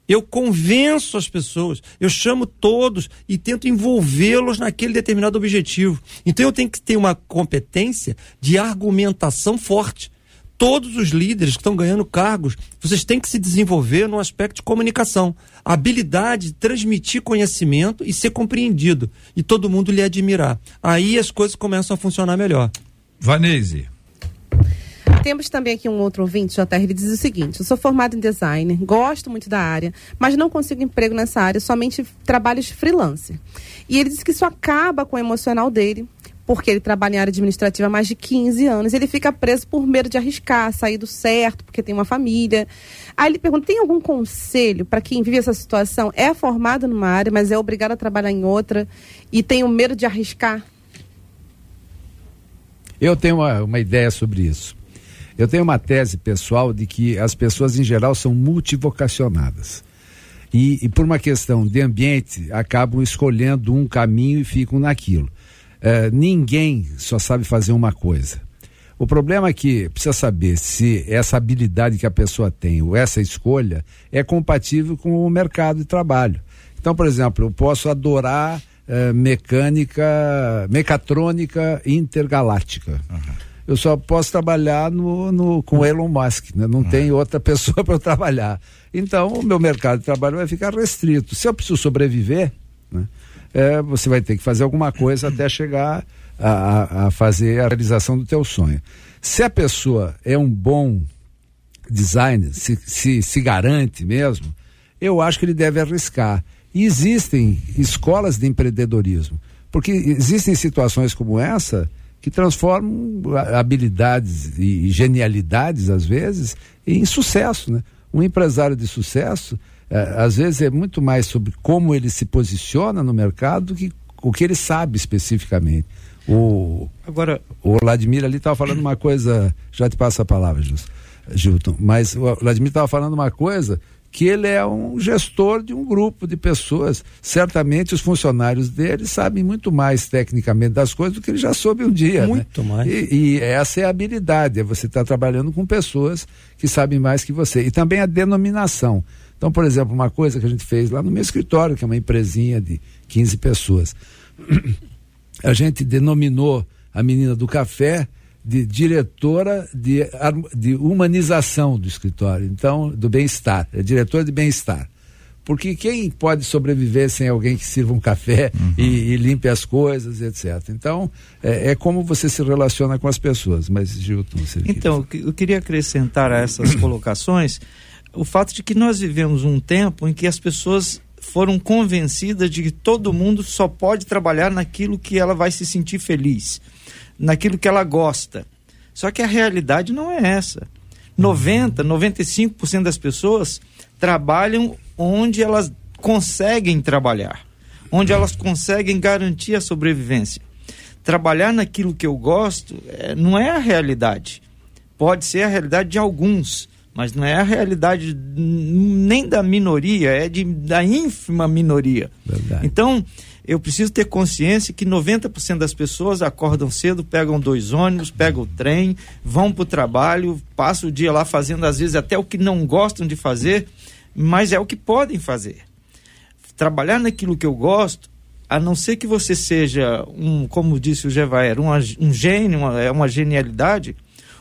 Speaker 2: Eu convenço as pessoas, eu chamo todos e tento envolvê-los naquele determinado objetivo. Então eu tenho que ter uma competência de argumentação forte. Todos os líderes que estão ganhando cargos, vocês têm que se desenvolver no aspecto de comunicação. A habilidade de transmitir conhecimento e ser compreendido. E todo mundo lhe admirar. Aí as coisas começam a funcionar melhor.
Speaker 1: Vanese.
Speaker 5: Temos também aqui um outro ouvinte, JR, ele diz o seguinte: eu sou formado em design, gosto muito da área, mas não consigo emprego nessa área, somente trabalhos freelancer. E ele diz que isso acaba com o emocional dele, porque ele trabalha em área administrativa há mais de 15 anos. Ele fica preso por medo de arriscar, sair do certo, porque tem uma família. Aí ele pergunta: tem algum conselho para quem vive essa situação? É formado numa área, mas é obrigado a trabalhar em outra e tem o medo de arriscar?
Speaker 4: Eu tenho uma, uma ideia sobre isso. Eu tenho uma tese pessoal de que as pessoas em geral são multivocacionadas. E, e por uma questão de ambiente, acabam escolhendo um caminho e ficam naquilo. É, ninguém só sabe fazer uma coisa. O problema é que precisa saber se essa habilidade que a pessoa tem ou essa escolha é compatível com o mercado de trabalho. Então, por exemplo, eu posso adorar é, mecânica, mecatrônica intergaláctica. Uhum eu só posso trabalhar no, no com Elon Musk, né? não uhum. tem outra pessoa para eu trabalhar. Então, o meu mercado de trabalho vai ficar restrito. Se eu preciso sobreviver, né? É, você vai ter que fazer alguma coisa até chegar a, a, fazer a realização do teu sonho. Se a pessoa é um bom designer, se, se, se garante mesmo, eu acho que ele deve arriscar. E existem escolas de empreendedorismo, porque existem situações como essa que transformam habilidades e genialidades, às vezes, em sucesso. Né? Um empresário de sucesso, eh, às vezes, é muito mais sobre como ele se posiciona no mercado do que o que ele sabe especificamente. O, Agora, o Vladimir ali estava falando uma coisa, já te passo a palavra, Gilton, mas o Vladimir estava falando uma coisa que ele é um gestor de um grupo de pessoas. Certamente os funcionários dele sabem muito mais tecnicamente das coisas do que ele já soube um dia.
Speaker 2: Né? Muito
Speaker 4: né?
Speaker 2: mais.
Speaker 4: E, e, essa é a habilidade, é você estar tá trabalhando com pessoas que sabem mais que você. E também a denominação. Então, por exemplo, uma coisa que a gente fez lá no meu escritório, que é uma empresinha de 15 pessoas. A gente denominou a menina do café de diretora de, de humanização do escritório, então, do bem-estar, é diretora de bem-estar. Porque quem pode sobreviver sem alguém que sirva um café uhum. e, e, limpe as coisas, etc. Então, é, é, como você se relaciona com as pessoas. Mas, Gilton, você
Speaker 3: Então, queria... eu queria acrescentar a essas colocações o fato de que nós vivemos um tempo em que as pessoas foram convencidas de que todo mundo só pode trabalhar naquilo que ela vai se sentir feliz naquilo que ela gosta. Só que a realidade não é essa. 90, 95% das pessoas trabalham onde elas conseguem trabalhar, onde elas conseguem garantir a sobrevivência. Trabalhar naquilo que eu gosto é, não é a realidade. Pode ser a realidade de alguns, mas não é a realidade nem da minoria, é de, da ínfima minoria. Verdade. Então, eu preciso ter consciência que 90% das pessoas acordam cedo, pegam dois ônibus, pegam o trem, vão para o trabalho, passam o dia lá fazendo, às vezes, até o que não gostam de fazer, mas é o que podem fazer. Trabalhar naquilo que eu gosto, a não ser que você seja um, como disse o Gevaer, um, um gênio, uma, é uma genialidade,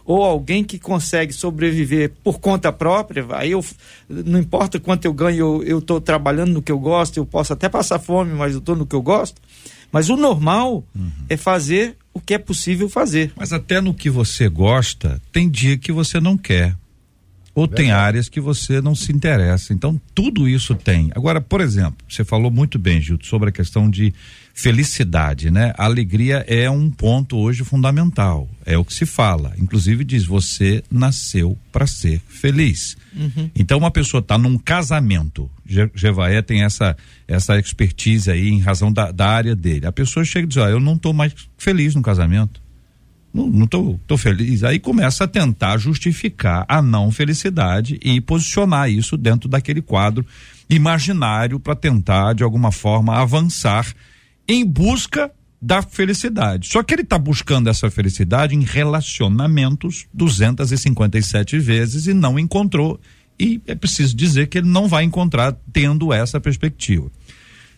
Speaker 3: ou alguém que consegue sobreviver por conta própria, aí eu não importa quanto eu ganho, eu estou trabalhando no que eu gosto, eu posso até passar fome, mas eu estou no que eu gosto. Mas o normal uhum. é fazer o que é possível fazer.
Speaker 1: Mas até no que você gosta, tem dia que você não quer. Ou Verdade. tem áreas que você não se interessa. Então, tudo isso tem. Agora, por exemplo, você falou muito bem, Gilto, sobre a questão de felicidade, né? A alegria é um ponto hoje fundamental. É o que se fala. Inclusive diz: você nasceu para ser feliz. Uhum. Então, uma pessoa está num casamento. Jevaé tem essa essa expertise aí em razão da, da área dele. A pessoa chega e diz: ó, eu não estou mais feliz no casamento não, não tô, tô feliz. Aí começa a tentar justificar a não felicidade e posicionar isso dentro daquele quadro imaginário para tentar, de alguma forma, avançar em busca da felicidade. Só que ele está buscando essa felicidade em relacionamentos 257 vezes e não encontrou. E é preciso dizer que ele não vai encontrar tendo essa perspectiva.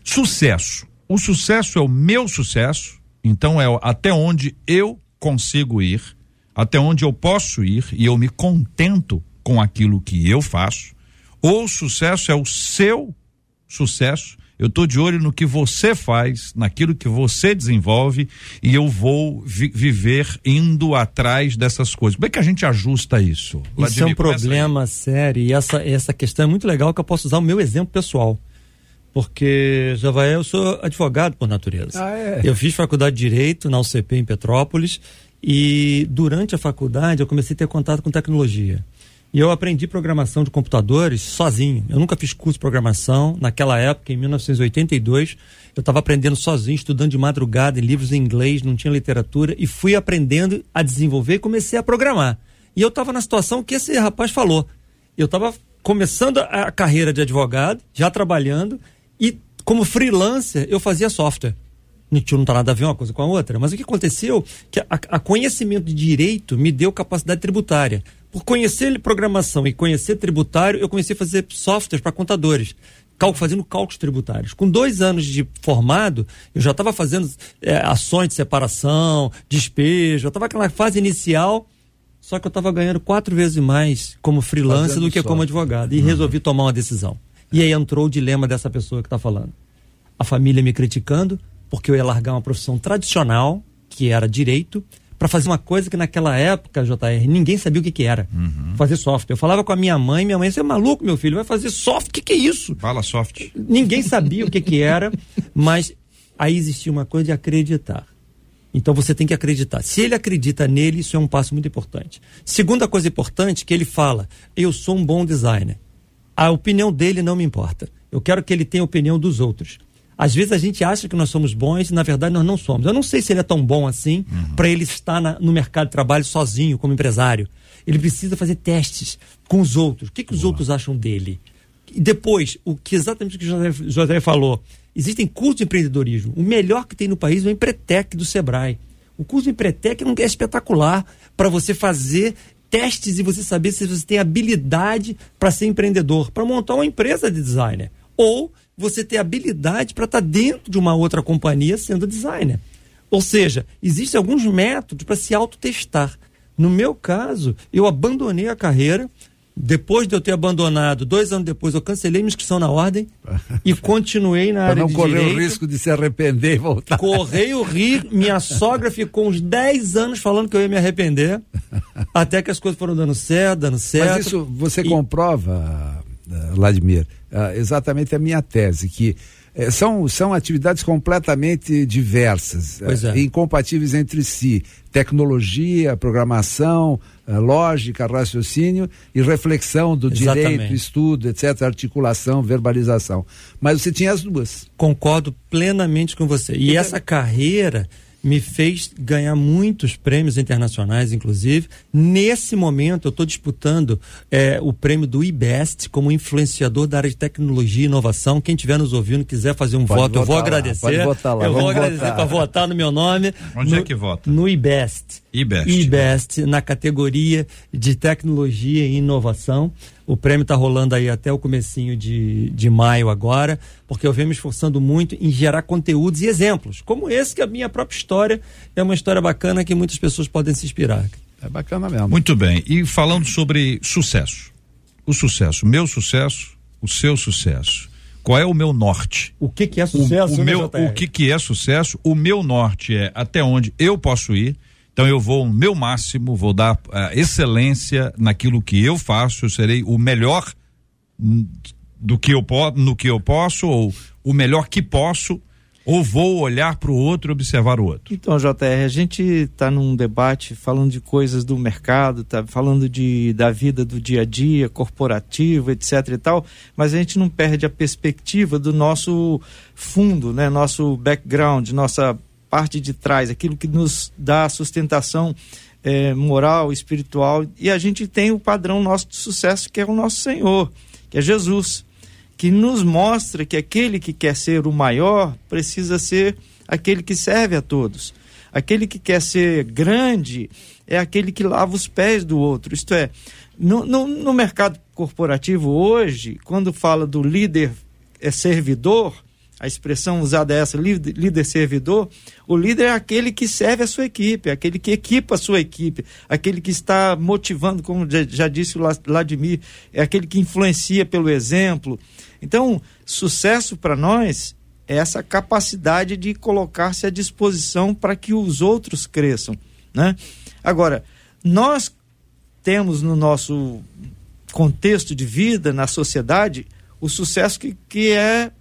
Speaker 1: Sucesso. O sucesso é o meu sucesso, então é até onde eu consigo ir, até onde eu posso ir e eu me contento com aquilo que eu faço, ou o sucesso é o seu sucesso. Eu estou de olho no que você faz, naquilo que você desenvolve e eu vou vi viver indo atrás dessas coisas. Como é que a gente ajusta isso?
Speaker 2: Isso é um problema aí. sério e essa, essa questão é muito legal que eu posso usar o meu exemplo pessoal porque Javaé, eu sou advogado por natureza. Ah, é? Eu fiz faculdade de Direito na UCP em Petrópolis e durante a faculdade eu comecei a ter contato com tecnologia. E eu aprendi programação de computadores sozinho. Eu nunca fiz curso de programação. Naquela época, em 1982, eu estava aprendendo sozinho, estudando de madrugada em livros em inglês, não tinha literatura, e fui aprendendo a desenvolver e comecei a programar. E eu estava na situação que esse rapaz falou. Eu estava começando a carreira de advogado, já trabalhando, e como freelancer, eu fazia software. Não tem nada a ver uma coisa com a outra. Mas o que aconteceu? Que a, a conhecimento de direito me deu capacidade tributária. Por conhecer programação e conhecer tributário, eu comecei a fazer softwares para contadores fazendo cálculos tributários. Com dois anos de formado, eu já estava fazendo é, ações de separação, despejo, eu estava naquela fase inicial, só que eu estava ganhando quatro vezes mais como freelancer do que como advogado. E uhum. resolvi tomar uma decisão. E aí entrou o dilema dessa pessoa que está falando. A família me criticando, porque eu ia largar uma profissão tradicional, que era direito, para fazer uma coisa que naquela época, JR, ninguém sabia o que, que era. Uhum. Fazer software. Eu falava com a minha mãe, minha mãe, você é maluco, meu filho, vai fazer software? O que, que é isso?
Speaker 1: Fala soft.
Speaker 2: Ninguém sabia o que, que era, mas aí existia uma coisa de acreditar. Então você tem que acreditar. Se ele acredita nele, isso é um passo muito importante. Segunda coisa importante que ele fala: eu sou um bom designer a opinião dele não me importa. Eu quero que ele tenha a opinião dos outros. Às vezes a gente acha que nós somos bons e na verdade nós não somos. Eu não sei se ele é tão bom assim uhum. para ele estar na, no mercado de trabalho sozinho como empresário. Ele precisa fazer testes com os outros. O que, que os outros acham dele? E depois, o que exatamente o que o José, José falou, existem cursos de empreendedorismo. O melhor que tem no país é o Empretec do Sebrae. O curso de Empretec é, um, é espetacular para você fazer testes e você saber se você tem habilidade para ser empreendedor, para montar uma empresa de designer. Ou você ter habilidade para estar tá dentro de uma outra companhia sendo designer. Ou seja, existem alguns métodos para se autotestar. No meu caso, eu abandonei a carreira, depois de eu ter abandonado, dois anos depois, eu cancelei minha inscrição na ordem e continuei na área de
Speaker 4: direito.
Speaker 2: não
Speaker 4: correr o risco de se arrepender e voltar.
Speaker 2: Correi o risco. Minha sogra ficou uns 10 anos falando que eu ia me arrepender, até que as coisas foram dando certo, dando certo.
Speaker 4: Mas isso você e... comprova, eh, Vladimir, eh, exatamente a minha tese, que eh, são, são atividades completamente diversas, é. incompatíveis entre si. Tecnologia, programação, eh, lógica, raciocínio e reflexão do Exatamente. direito, estudo, etc., articulação, verbalização. Mas você tinha as duas.
Speaker 2: Concordo plenamente com você. E, e essa carreira me fez ganhar muitos prêmios internacionais, inclusive. Nesse momento, eu estou disputando é, o prêmio do IBEST como influenciador da área de tecnologia e inovação. Quem estiver nos ouvindo, quiser fazer um voto, eu vou agradecer. Pode
Speaker 4: votar lá.
Speaker 2: Eu vou agradecer para votar no meu nome.
Speaker 1: Onde
Speaker 2: no,
Speaker 1: é que vota?
Speaker 2: No IBEST.
Speaker 1: IBEST.
Speaker 2: IBEST, na categoria de tecnologia e inovação. O prêmio está rolando aí até o comecinho de, de maio agora, porque eu venho me esforçando muito em gerar conteúdos e exemplos, como esse que a minha própria história é uma história bacana que muitas pessoas podem se inspirar.
Speaker 4: É bacana mesmo.
Speaker 1: Muito bem. E falando sobre sucesso. O sucesso, meu sucesso, o seu sucesso. Qual é o meu norte?
Speaker 2: O que, que é sucesso?
Speaker 1: O, o meu, o que, que é sucesso? O meu norte é até onde eu posso ir então eu vou o meu máximo, vou dar uh, excelência naquilo que eu faço, eu serei o melhor do que eu no que eu posso ou o melhor que posso ou vou olhar para o outro e observar o outro?
Speaker 3: Então, JR, a gente está num debate falando de coisas do mercado, tá falando de, da vida do dia a dia, corporativo, etc e tal, mas a gente não perde a perspectiva do nosso fundo, né? Nosso background, nossa parte de trás, aquilo que nos dá sustentação é, moral, espiritual. E a gente tem o padrão nosso de sucesso, que é o nosso Senhor, que é Jesus, que nos mostra que aquele que quer ser o maior precisa ser aquele que serve a todos. Aquele que quer ser grande é aquele que lava os pés do outro. Isto é, no, no, no mercado corporativo hoje, quando fala do líder é servidor, a expressão usada é essa, líder servidor, o líder é aquele que serve a sua equipe, aquele que equipa a sua equipe, aquele que está motivando, como já disse o Vladimir, é aquele que influencia pelo exemplo. Então, sucesso para nós é essa capacidade de colocar-se à disposição para que os outros cresçam. Né? Agora, nós temos no nosso contexto de vida, na sociedade, o sucesso que, que é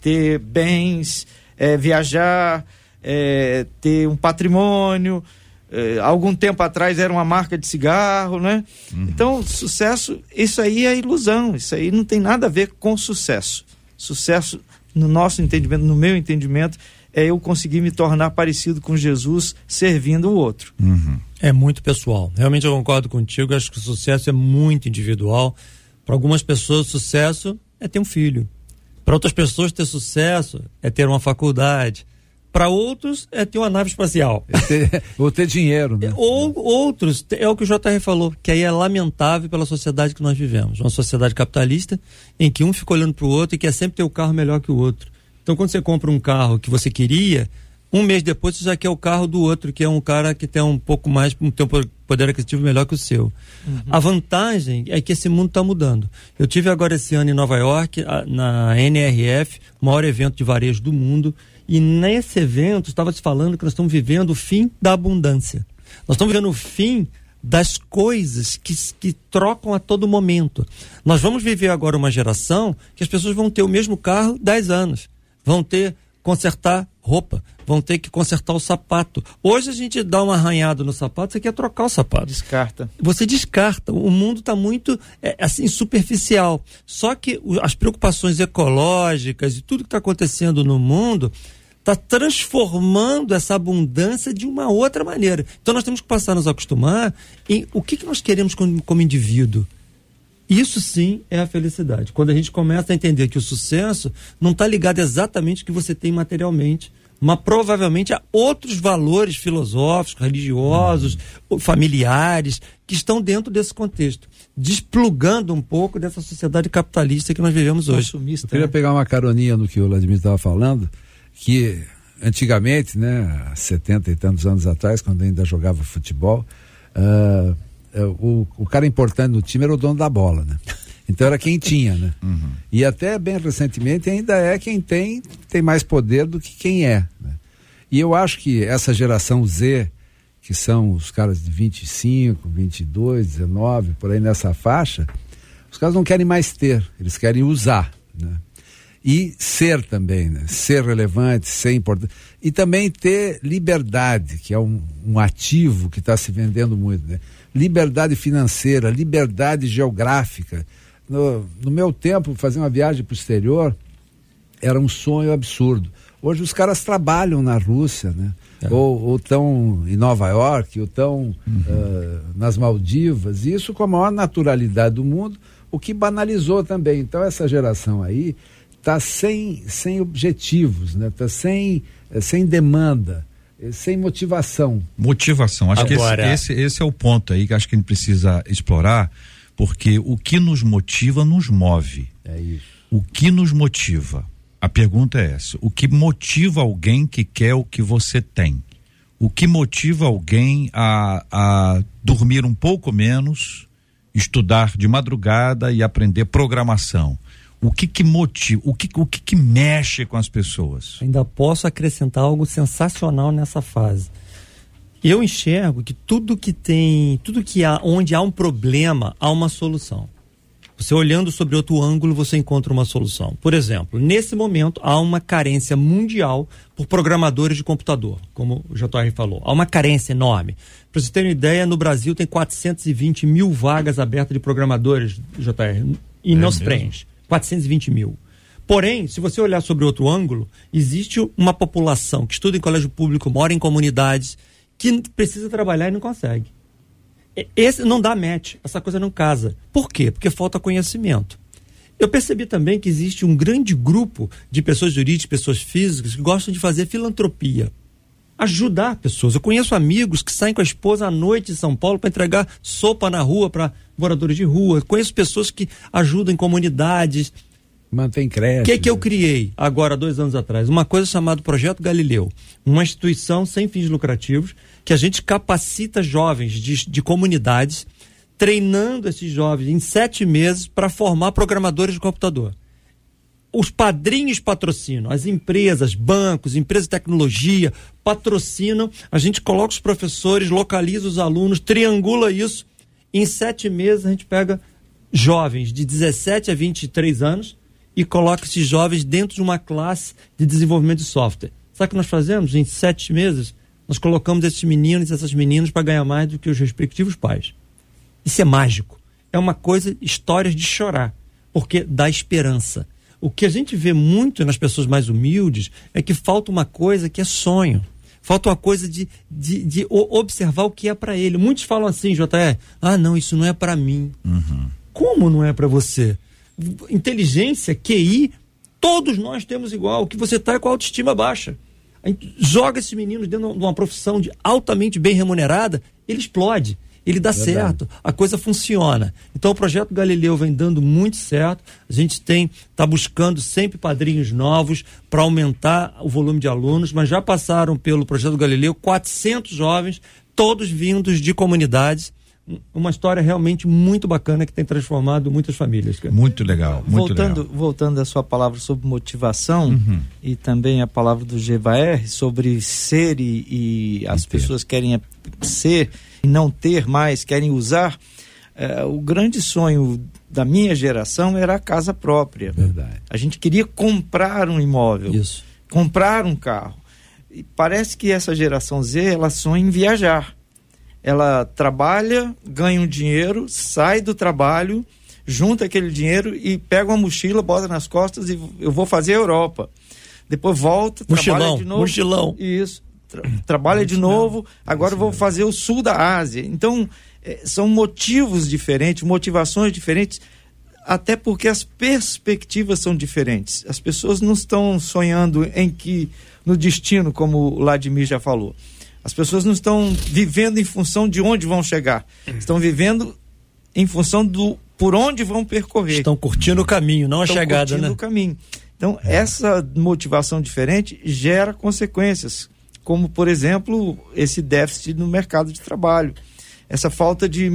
Speaker 3: ter bens, é, viajar, é, ter um patrimônio. É, algum tempo atrás era uma marca de cigarro, né? Uhum. Então, sucesso, isso aí é ilusão, isso aí não tem nada a ver com sucesso. Sucesso, no nosso entendimento, no meu entendimento, é eu conseguir me tornar parecido com Jesus servindo o outro.
Speaker 2: Uhum. É muito pessoal. Realmente eu concordo contigo. Acho que o sucesso é muito individual. Para algumas pessoas, sucesso é ter um filho. Para outras pessoas, ter sucesso é ter uma faculdade. Para outros, é ter uma nave espacial.
Speaker 4: É ter, ou ter dinheiro, né?
Speaker 2: Ou outros, é o que o JR falou, que aí é lamentável pela sociedade que nós vivemos. Uma sociedade capitalista em que um fica olhando para o outro e quer sempre ter o carro melhor que o outro. Então, quando você compra um carro que você queria, um mês depois você já quer o carro do outro, que é um cara que tem um pouco mais, um poder aquisitivo melhor que o seu. Uhum. A vantagem é que esse mundo está mudando. Eu tive agora esse ano em Nova York, na NRF, o maior evento de varejo do mundo, e nesse evento estava se falando que nós estamos vivendo o fim da abundância. Nós estamos vivendo o fim das coisas que, que trocam a todo momento. Nós vamos viver agora uma geração que as pessoas vão ter o mesmo carro 10 anos. Vão ter consertar roupa, vão ter que consertar o sapato. Hoje a gente dá uma arranhada no sapato, você quer trocar o sapato.
Speaker 3: Descarta.
Speaker 2: Você descarta. O mundo está muito é, assim superficial. Só que as preocupações ecológicas e tudo que está acontecendo no mundo está transformando essa abundância de uma outra maneira. Então nós temos que passar a nos acostumar em o que, que nós queremos como, como indivíduo. Isso sim é a felicidade. Quando a gente começa a entender que o sucesso não está ligado exatamente ao que você tem materialmente, mas provavelmente a outros valores filosóficos, religiosos, familiares, que estão dentro desse contexto, desplugando um pouco dessa sociedade capitalista que nós vivemos hoje.
Speaker 4: Consumista, Eu queria né? pegar uma caroninha no que o Vladimir estava falando, que antigamente, né, há 70 e tantos anos atrás, quando ainda jogava futebol, uh, o, o cara importante no time era o dono da bola, né? Então era quem tinha, né? Uhum. E até bem recentemente ainda é quem tem, tem mais poder do que quem é. Né? E eu acho que essa geração Z, que são os caras de 25, 22, 19, por aí nessa faixa, os caras não querem mais ter, eles querem usar, né? E ser também, né? Ser relevante, ser importante. E também ter liberdade, que é um, um ativo que está se vendendo muito, né? Liberdade financeira, liberdade geográfica no, no meu tempo, fazer uma viagem para o exterior era um sonho absurdo. Hoje os caras trabalham na Rússia, né? É. Ou estão em Nova York, ou estão uhum. uh, nas Maldivas, isso com a maior naturalidade do mundo, o que banalizou também. Então essa geração aí está sem, sem objetivos, né? Está sem, eh, sem demanda, eh, sem motivação.
Speaker 1: Motivação, acho Agora... que esse, esse, esse é o ponto aí que acho que a gente precisa explorar porque o que nos motiva nos move.
Speaker 4: É isso.
Speaker 1: O que nos motiva? A pergunta é essa: o que motiva alguém que quer o que você tem? O que motiva alguém a, a dormir um pouco menos, estudar de madrugada e aprender programação? O que que motiva, o que, o que que mexe com as pessoas?
Speaker 2: Ainda posso acrescentar algo sensacional nessa fase eu enxergo que tudo que tem, tudo que há, onde há um problema, há uma solução. Você olhando sobre outro ângulo, você encontra uma solução. Por exemplo, nesse momento há uma carência mundial por programadores de computador, como o JR falou. Há uma carência enorme. Para você ter uma ideia, no Brasil tem 420 mil vagas abertas de programadores, JR, e é não se preenche. 420 mil. Porém, se você olhar sobre outro ângulo, existe uma população que estuda em colégio público, mora em comunidades, que precisa trabalhar e não consegue. Esse não dá match, essa coisa não casa. Por quê? Porque falta conhecimento. Eu percebi também que existe um grande grupo de pessoas jurídicas, pessoas físicas, que gostam de fazer filantropia. Ajudar pessoas. Eu conheço amigos que saem com a esposa à noite em São Paulo para entregar sopa na rua para moradores de rua. Conheço pessoas que ajudam em comunidades,
Speaker 4: Mantém crédito.
Speaker 2: O que, que eu criei agora, dois anos atrás? Uma coisa chamada Projeto Galileu. Uma instituição sem fins lucrativos que a gente capacita jovens de, de comunidades, treinando esses jovens em sete meses para formar programadores de computador. Os padrinhos patrocinam, as empresas, bancos, empresas de tecnologia patrocinam. A gente coloca os professores, localiza os alunos, triangula isso. Em sete meses a gente pega jovens de 17 a 23 anos e coloca esses jovens dentro de uma classe de desenvolvimento de software. Sabe o que nós fazemos? Em sete meses, nós colocamos esses meninos e essas meninas para ganhar mais do que os respectivos pais. Isso é mágico. É uma coisa, histórias de chorar, porque dá esperança. O que a gente vê muito nas pessoas mais humildes é que falta uma coisa que é sonho. Falta uma coisa de, de, de observar o que é para ele. Muitos falam assim, JR, ah, não, isso não é para mim. Uhum. Como não é para você? Inteligência, QI, todos nós temos igual. O que você está é com a autoestima baixa. A gente joga esses meninos dentro de uma profissão de altamente bem remunerada, ele explode. Ele dá Verdade. certo, a coisa funciona. Então o projeto Galileu vem dando muito certo. A gente tem está buscando sempre padrinhos novos para aumentar o volume de alunos, mas já passaram pelo projeto Galileu 400 jovens, todos vindos de comunidades uma história realmente muito bacana que tem transformado muitas famílias. Cara.
Speaker 1: Muito legal, muito
Speaker 3: voltando,
Speaker 1: legal.
Speaker 3: Voltando à sua palavra sobre motivação uhum. e também a palavra do GVR sobre ser e, e as ter. pessoas querem ser e não ter mais, querem usar. É, o grande sonho da minha geração era a casa própria.
Speaker 4: Verdade.
Speaker 3: A gente queria comprar um imóvel,
Speaker 2: Isso.
Speaker 3: comprar um carro. E parece que essa geração Z ela sonha em viajar ela trabalha, ganha um dinheiro, sai do trabalho, junta aquele dinheiro e pega uma mochila, bota nas costas e eu vou fazer a Europa. Depois volta,
Speaker 2: mochilão,
Speaker 3: trabalha de novo.
Speaker 2: Mochilão.
Speaker 3: Isso. Tra trabalha de novo, agora eu vou fazer o sul da Ásia. Então, é, são motivos diferentes, motivações diferentes. até porque as perspectivas são diferentes. As pessoas não estão sonhando em que no destino, como o Vladimir já falou. As pessoas não estão vivendo em função de onde vão chegar. Estão vivendo em função do por onde vão percorrer.
Speaker 2: Estão curtindo o caminho, não a
Speaker 3: estão
Speaker 2: chegada,
Speaker 3: curtindo
Speaker 2: né?
Speaker 3: o caminho. Então, é. essa motivação diferente gera consequências, como, por exemplo, esse déficit no mercado de trabalho. Essa falta de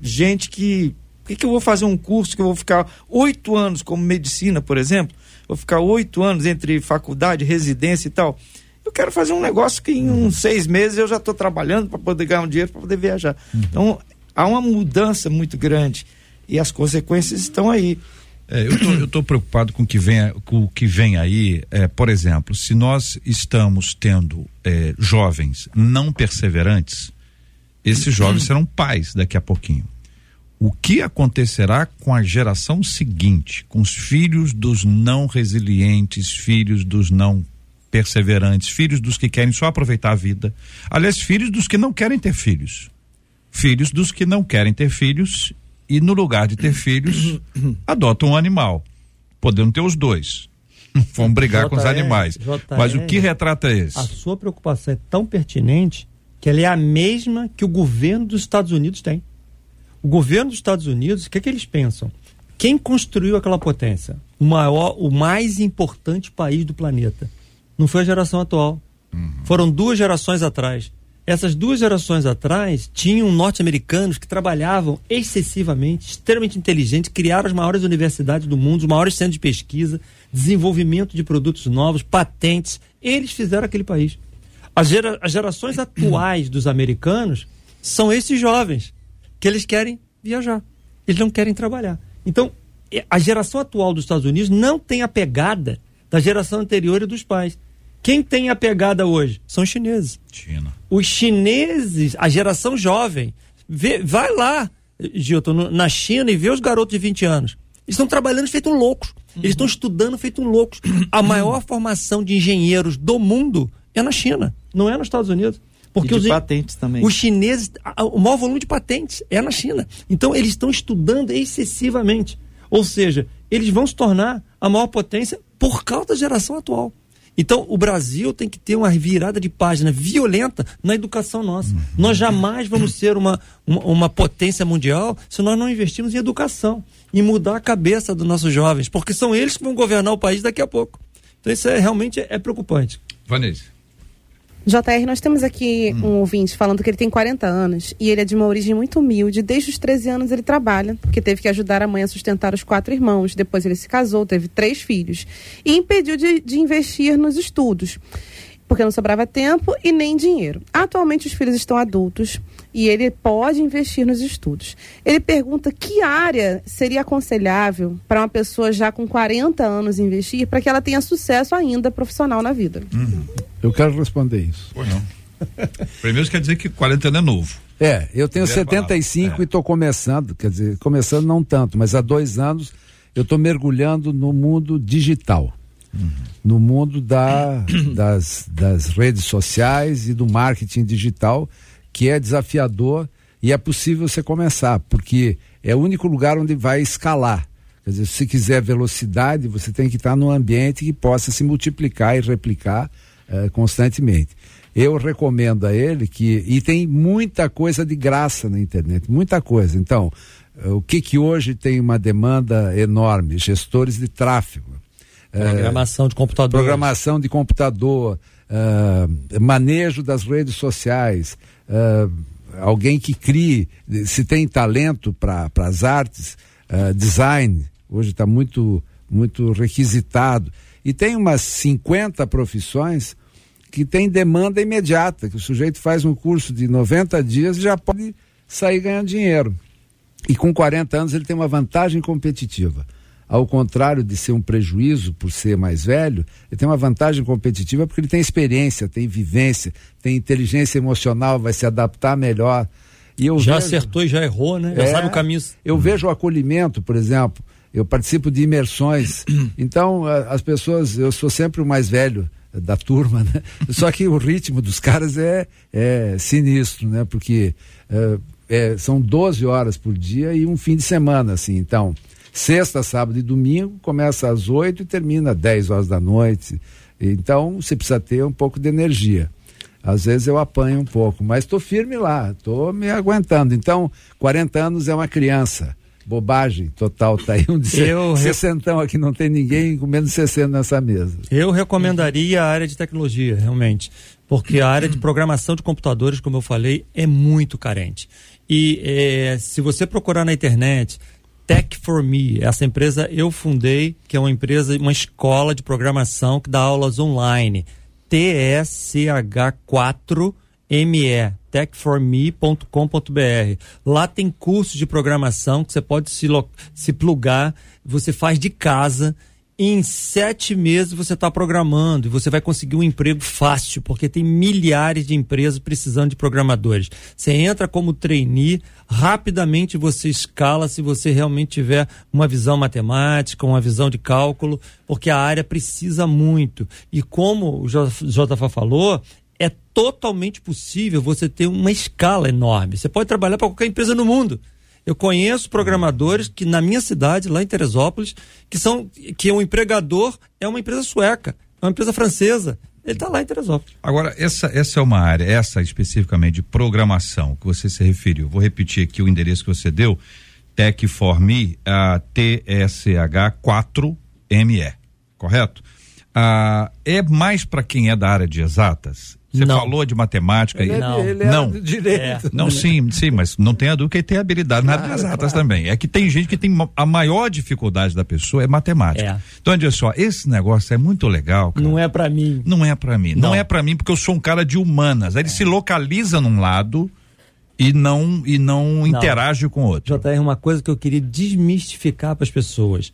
Speaker 3: gente que. Por que, que eu vou fazer um curso que eu vou ficar oito anos, como medicina, por exemplo? Vou ficar oito anos entre faculdade, residência e tal. Eu quero fazer um negócio que em uns seis meses eu já estou trabalhando para poder ganhar um dinheiro, para poder viajar. Uhum. Então, há uma mudança muito grande e as consequências estão aí.
Speaker 1: É, eu estou preocupado com, que vem, com o que vem aí. É, por exemplo, se nós estamos tendo é, jovens não perseverantes, esses jovens serão pais daqui a pouquinho. O que acontecerá com a geração seguinte, com os filhos dos não resilientes, filhos dos não perseverantes, filhos dos que querem só aproveitar a vida? Aliás, filhos dos que não querem ter filhos. Filhos dos que não querem ter filhos e, no lugar de ter filhos, adotam um animal, podendo ter os dois. Vão brigar com os animais. Mas o que retrata esse?
Speaker 2: A sua preocupação é tão pertinente que ela é a mesma que o governo dos Estados Unidos tem. O governo dos Estados Unidos, o que, é que eles pensam? Quem construiu aquela potência? O maior, o mais importante país do planeta. Não foi a geração atual. Uhum. Foram duas gerações atrás. Essas duas gerações atrás tinham norte-americanos que trabalhavam excessivamente, extremamente inteligentes, criaram as maiores universidades do mundo, os maiores centros de pesquisa, desenvolvimento de produtos novos, patentes. Eles fizeram aquele país. As, gera, as gerações atuais dos americanos são esses jovens que eles querem viajar. Eles não querem trabalhar. Então, a geração atual dos Estados Unidos não tem a pegada da geração anterior e dos pais. Quem tem a pegada hoje? São os chineses.
Speaker 1: China.
Speaker 2: Os chineses, a geração jovem, vê, vai lá, Gilton, na China e vê os garotos de 20 anos. Eles estão trabalhando feito loucos. Eles estão estudando feito loucos. A maior formação de engenheiros do mundo é na China, não é nos Estados Unidos.
Speaker 3: Porque e os, patentes também.
Speaker 2: Os chineses, o maior volume de patentes é na China. Então eles estão estudando excessivamente. Ou seja, eles vão se tornar a maior potência por causa da geração atual. Então, o Brasil tem que ter uma virada de página violenta na educação nossa. Uhum. Nós jamais vamos ser uma, uma, uma, potência mundial se nós não investirmos em educação e mudar a cabeça dos nossos jovens, porque são eles que vão governar o país daqui a pouco. Então, isso é, realmente é, preocupante.
Speaker 1: Vanessa.
Speaker 5: JR, nós temos aqui hum. um ouvinte falando que ele tem 40 anos e ele é de uma origem muito humilde. Desde os 13 anos ele trabalha, porque teve que ajudar a mãe a sustentar os quatro irmãos. Depois ele se casou, teve três filhos e impediu de, de investir nos estudos, porque não sobrava tempo e nem dinheiro. Atualmente os filhos estão adultos e ele pode investir nos estudos. Ele pergunta que área seria aconselhável para uma pessoa já com 40 anos investir para que ela tenha sucesso ainda profissional na vida.
Speaker 4: Uhum. Eu quero responder isso.
Speaker 1: Pois não. Primeiro quer dizer que 40 anos é novo.
Speaker 4: É, eu tenho 75 é. e estou começando, quer dizer, começando não tanto, mas há dois anos eu estou mergulhando no mundo digital. Uhum. No mundo da, das, das redes sociais e do marketing digital, que é desafiador e é possível você começar, porque é o único lugar onde vai escalar. Quer dizer, se quiser velocidade, você tem que estar num ambiente que possa se multiplicar e replicar uh, constantemente. Eu recomendo a ele que. E tem muita coisa de graça na internet, muita coisa. Então, uh, o que que hoje tem uma demanda enorme? Gestores de tráfego.
Speaker 2: Programação de computador.
Speaker 4: Programação de computador, manejo das redes sociais, uh, alguém que crie, se tem talento para as artes, uh, design, hoje está muito, muito requisitado. E tem umas 50 profissões que tem demanda imediata, que o sujeito faz um curso de 90 dias e já pode sair ganhando dinheiro. E com 40 anos ele tem uma vantagem competitiva ao contrário de ser um prejuízo por ser mais velho, ele tem uma vantagem competitiva porque ele tem experiência, tem vivência, tem inteligência emocional, vai se adaptar melhor.
Speaker 2: E eu já vejo, acertou e já errou, né? Já é, sabe o caminho.
Speaker 4: Eu vejo o acolhimento, por exemplo, eu participo de imersões, então as pessoas, eu sou sempre o mais velho da turma, né? Só que o ritmo dos caras é, é sinistro, né? Porque é, é, são 12 horas por dia e um fim de semana, assim, então Sexta, sábado e domingo, começa às 8 e termina às 10 horas da noite. Então, você precisa ter um pouco de energia. Às vezes eu apanho um pouco, mas estou firme lá, estou me aguentando. Então, 40 anos é uma criança. Bobagem total, tá aí um de eu 60 aqui, não tem ninguém com menos de 60 nessa mesa.
Speaker 2: Eu recomendaria a área de tecnologia, realmente, porque a área de programação de computadores, como eu falei, é muito carente. E é, se você procurar na internet, Tech for Me, essa empresa eu fundei, que é uma empresa, uma escola de programação que dá aulas online TSH4ME, techforme.com.br. Lá tem cursos de programação que você pode se, se plugar, você faz de casa em sete meses você está programando e você vai conseguir um emprego fácil, porque tem milhares de empresas precisando de programadores. Você entra como trainee, rapidamente você escala se você realmente tiver uma visão matemática, uma visão de cálculo, porque a área precisa muito. E como o JFA falou, é totalmente possível você ter uma escala enorme. Você pode trabalhar para qualquer empresa no mundo. Eu conheço programadores que na minha cidade, lá em Teresópolis, que são que o empregador é uma empresa sueca, é uma empresa francesa. Ele está lá em Teresópolis.
Speaker 1: Agora, essa, essa é uma área, essa especificamente de programação que você se referiu. Vou repetir aqui o endereço que você deu: Tech for Me, a TSH4ME, correto? Ah, é mais para quem é da área de exatas? Você não. falou de matemática
Speaker 4: ele
Speaker 1: aí.
Speaker 4: É, não. Ele é
Speaker 1: não.
Speaker 4: direito.
Speaker 1: É. Não, sim, sim, mas não tem a dúvida que ele tem habilidade claro, nas exatas claro. também. É que tem gente que tem a maior dificuldade da pessoa é matemática. É. Então, olha só, esse negócio é muito legal. Cara.
Speaker 2: Não é para mim.
Speaker 1: Não é para mim. Não, não é para mim porque eu sou um cara de humanas. Aí ele é. se localiza num lado e não e não, não. interage com o outro.
Speaker 2: JR, uma coisa que eu queria desmistificar para as pessoas.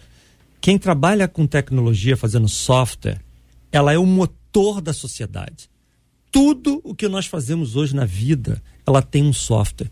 Speaker 2: Quem trabalha com tecnologia fazendo software, ela é o motor da sociedade tudo o que nós fazemos hoje na vida, ela tem um software.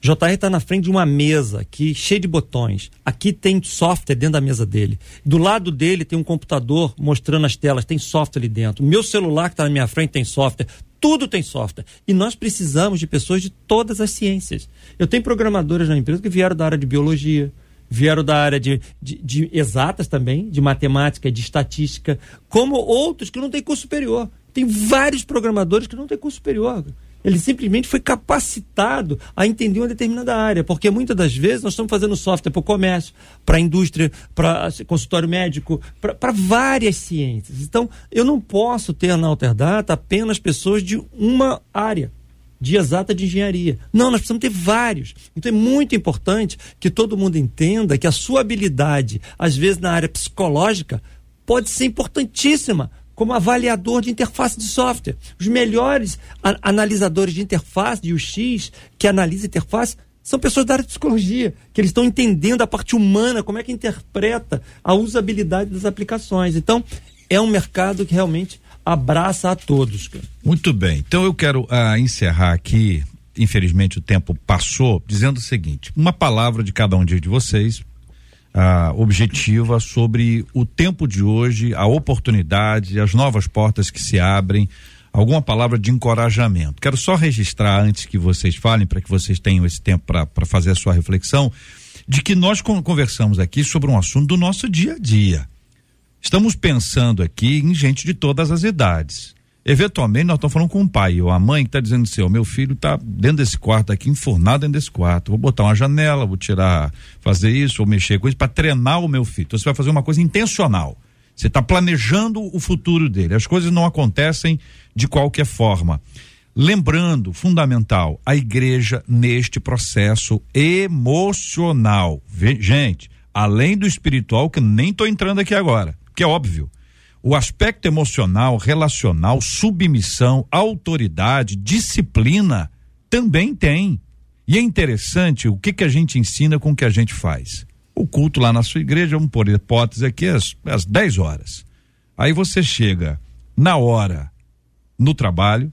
Speaker 2: JR está na frente de uma mesa aqui, cheia de botões. Aqui tem software dentro da mesa dele. Do lado dele tem um computador mostrando as telas, tem software ali dentro. Meu celular que está na minha frente tem software. Tudo tem software. E nós precisamos de pessoas de todas as ciências. Eu tenho programadores na empresa que vieram da área de biologia, vieram da área de, de, de exatas também, de matemática, de estatística, como outros que não têm curso superior. Tem vários programadores que não têm curso superior. Ele simplesmente foi capacitado a entender uma determinada área, porque muitas das vezes nós estamos fazendo software para o comércio, para a indústria, para consultório médico, para várias ciências. Então, eu não posso ter na Alterdata apenas pessoas de uma área de exata de engenharia. Não, nós precisamos ter vários. Então é muito importante que todo mundo entenda que a sua habilidade, às vezes na área psicológica, pode ser importantíssima como avaliador de interface de software. Os melhores analisadores de interface, de UX, que analisam interface, são pessoas da área de psicologia, que eles estão entendendo a parte humana, como é que interpreta a usabilidade das aplicações. Então, é um mercado que realmente abraça a todos.
Speaker 1: Muito bem. Então, eu quero uh, encerrar aqui. Infelizmente, o tempo passou, dizendo o seguinte: uma palavra de cada um de vocês ah, objetiva sobre o tempo de hoje, a oportunidade, as novas portas que se abrem, alguma palavra de encorajamento. Quero só registrar antes que vocês falem, para que vocês tenham esse tempo para fazer a sua reflexão, de que nós conversamos aqui sobre um assunto do nosso dia a dia. Estamos pensando aqui em gente de todas as idades. Eventualmente, nós estamos falando com o pai ou a mãe que está dizendo assim: o meu filho está dentro desse quarto aqui, enfurnado dentro desse quarto. Vou botar uma janela, vou tirar, fazer isso, ou mexer com isso para treinar o meu filho. Então, você vai fazer uma coisa intencional. Você está planejando o futuro dele. As coisas não acontecem de qualquer forma. Lembrando, fundamental, a igreja neste processo emocional. Gente, além do espiritual, que nem estou entrando aqui agora, que é óbvio o aspecto emocional, relacional, submissão, autoridade, disciplina também tem. E é interessante o que, que a gente ensina com o que a gente faz. O culto lá na sua igreja, vamos pôr hipótese aqui, às, às 10 horas. Aí você chega na hora no trabalho,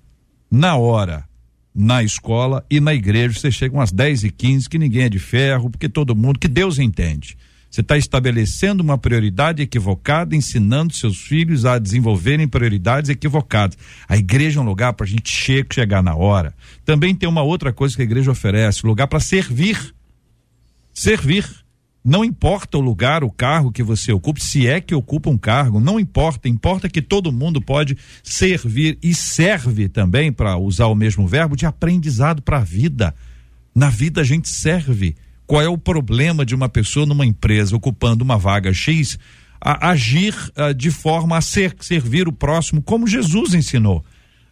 Speaker 1: na hora na escola e na igreja você chega umas 10 e 15 que ninguém é de ferro, porque todo mundo, que Deus entende. Você está estabelecendo uma prioridade equivocada, ensinando seus filhos a desenvolverem prioridades equivocadas. A igreja é um lugar para a gente che chegar na hora. Também tem uma outra coisa que a igreja oferece: lugar para servir. Servir. Não importa o lugar, o cargo que você ocupe, se é que ocupa um cargo, não importa, importa que todo mundo pode servir e serve também, para usar o mesmo verbo, de aprendizado para a vida. Na vida a gente serve. Qual é o problema de uma pessoa numa empresa ocupando uma vaga X a agir uh, de forma a ser, servir o próximo, como Jesus ensinou?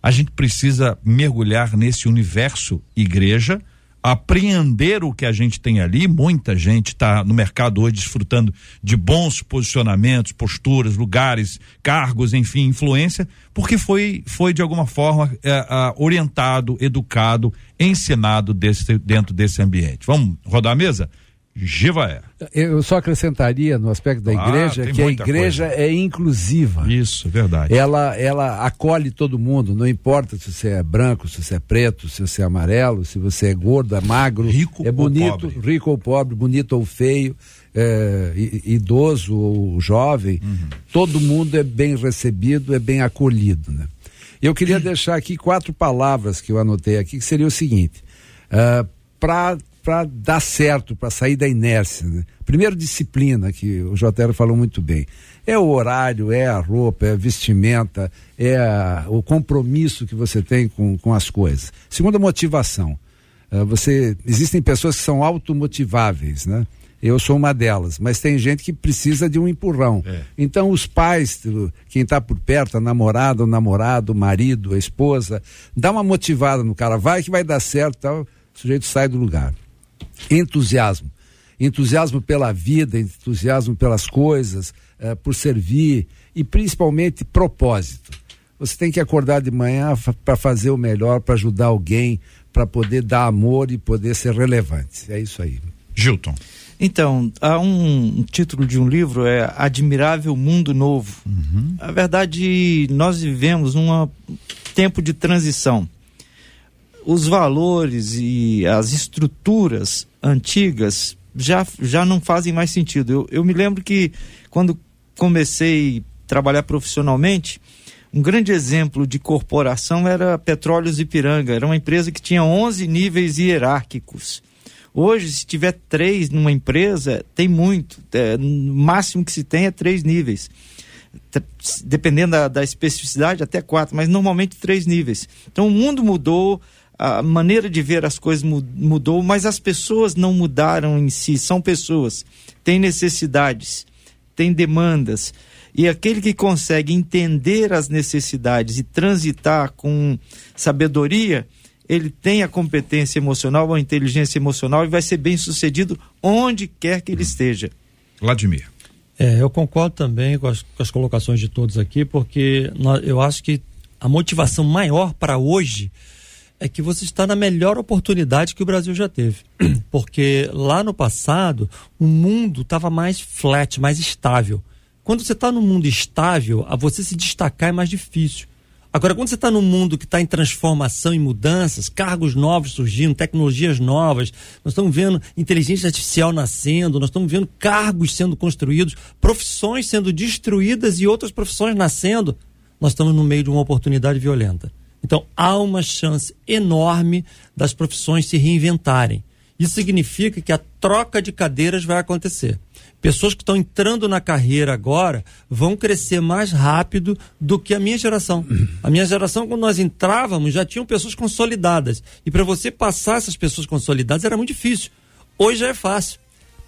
Speaker 1: A gente precisa mergulhar nesse universo igreja apreender o que a gente tem ali. Muita gente está no mercado hoje desfrutando de bons posicionamentos, posturas, lugares, cargos, enfim, influência, porque foi, foi de alguma forma é, é, orientado, educado, ensinado desse, dentro desse ambiente. Vamos rodar a mesa? Givaé.
Speaker 4: Eu só acrescentaria no aspecto da ah, igreja que a igreja coisa. é inclusiva.
Speaker 1: Isso, verdade.
Speaker 4: Ela, ela acolhe todo mundo, não importa se você é branco, se você é preto, se você é amarelo, se você é gordo, é magro,
Speaker 1: rico
Speaker 4: é bonito, rico ou pobre, bonito ou feio, é, idoso ou jovem, uhum. todo mundo é bem recebido, é bem acolhido. Né? Eu queria deixar aqui quatro palavras que eu anotei aqui, que seria o seguinte. Uh, para para dar certo, para sair da inércia. Né? Primeiro, disciplina, que o Jotero falou muito bem. É o horário, é a roupa, é a vestimenta, é a, o compromisso que você tem com, com as coisas. Segundo, motivação. Uh, você, existem pessoas que são automotiváveis, né? Eu sou uma delas, mas tem gente que precisa de um empurrão. É. Então, os pais, quem está por perto, a namorada, o namorado, o marido, a esposa, dá uma motivada no cara, vai que vai dar certo, tal, o sujeito sai do lugar entusiasmo. Entusiasmo pela vida, entusiasmo pelas coisas, eh, por servir e principalmente propósito. Você tem que acordar de manhã para fazer o melhor, para ajudar alguém, para poder dar amor e poder ser relevante. É isso aí.
Speaker 1: Gilton.
Speaker 3: Então, há um, título de um livro é Admirável Mundo Novo. Uhum. Na verdade, nós vivemos um tempo de transição os valores e as estruturas antigas já, já não fazem mais sentido. Eu, eu me lembro que quando comecei a trabalhar profissionalmente, um grande exemplo de corporação era Petróleos Ipiranga. Era uma empresa que tinha 11 níveis hierárquicos. Hoje, se tiver três numa empresa, tem muito. É, o máximo que se tem é três níveis. Dependendo da, da especificidade, até quatro, mas normalmente três níveis. Então, o mundo mudou, a maneira de ver as coisas mudou, mas as pessoas não mudaram em si, são pessoas, têm necessidades, têm demandas. E aquele que consegue entender as necessidades e transitar com sabedoria, ele tem a competência emocional, a inteligência emocional e vai ser bem sucedido onde quer que ele esteja.
Speaker 1: Vladimir.
Speaker 2: É, eu concordo também com as, com as colocações de todos aqui, porque nós, eu acho que a motivação maior para hoje é que você está na melhor oportunidade que o Brasil já teve. Porque lá no passado, o mundo estava mais flat, mais estável. Quando você está num mundo estável, a você se destacar é mais difícil. Agora, quando você está num mundo que está em transformação e mudanças, cargos novos surgindo, tecnologias novas, nós estamos vendo inteligência artificial nascendo, nós estamos vendo cargos sendo construídos, profissões sendo destruídas e outras profissões nascendo, nós estamos no meio de uma oportunidade violenta. Então, há uma chance enorme das profissões se reinventarem. Isso significa que a troca de cadeiras vai acontecer. Pessoas que estão entrando na carreira agora vão crescer mais rápido do que a minha geração. A minha geração, quando nós entrávamos, já tinham pessoas consolidadas. E para você passar essas pessoas consolidadas era muito difícil. Hoje já é fácil.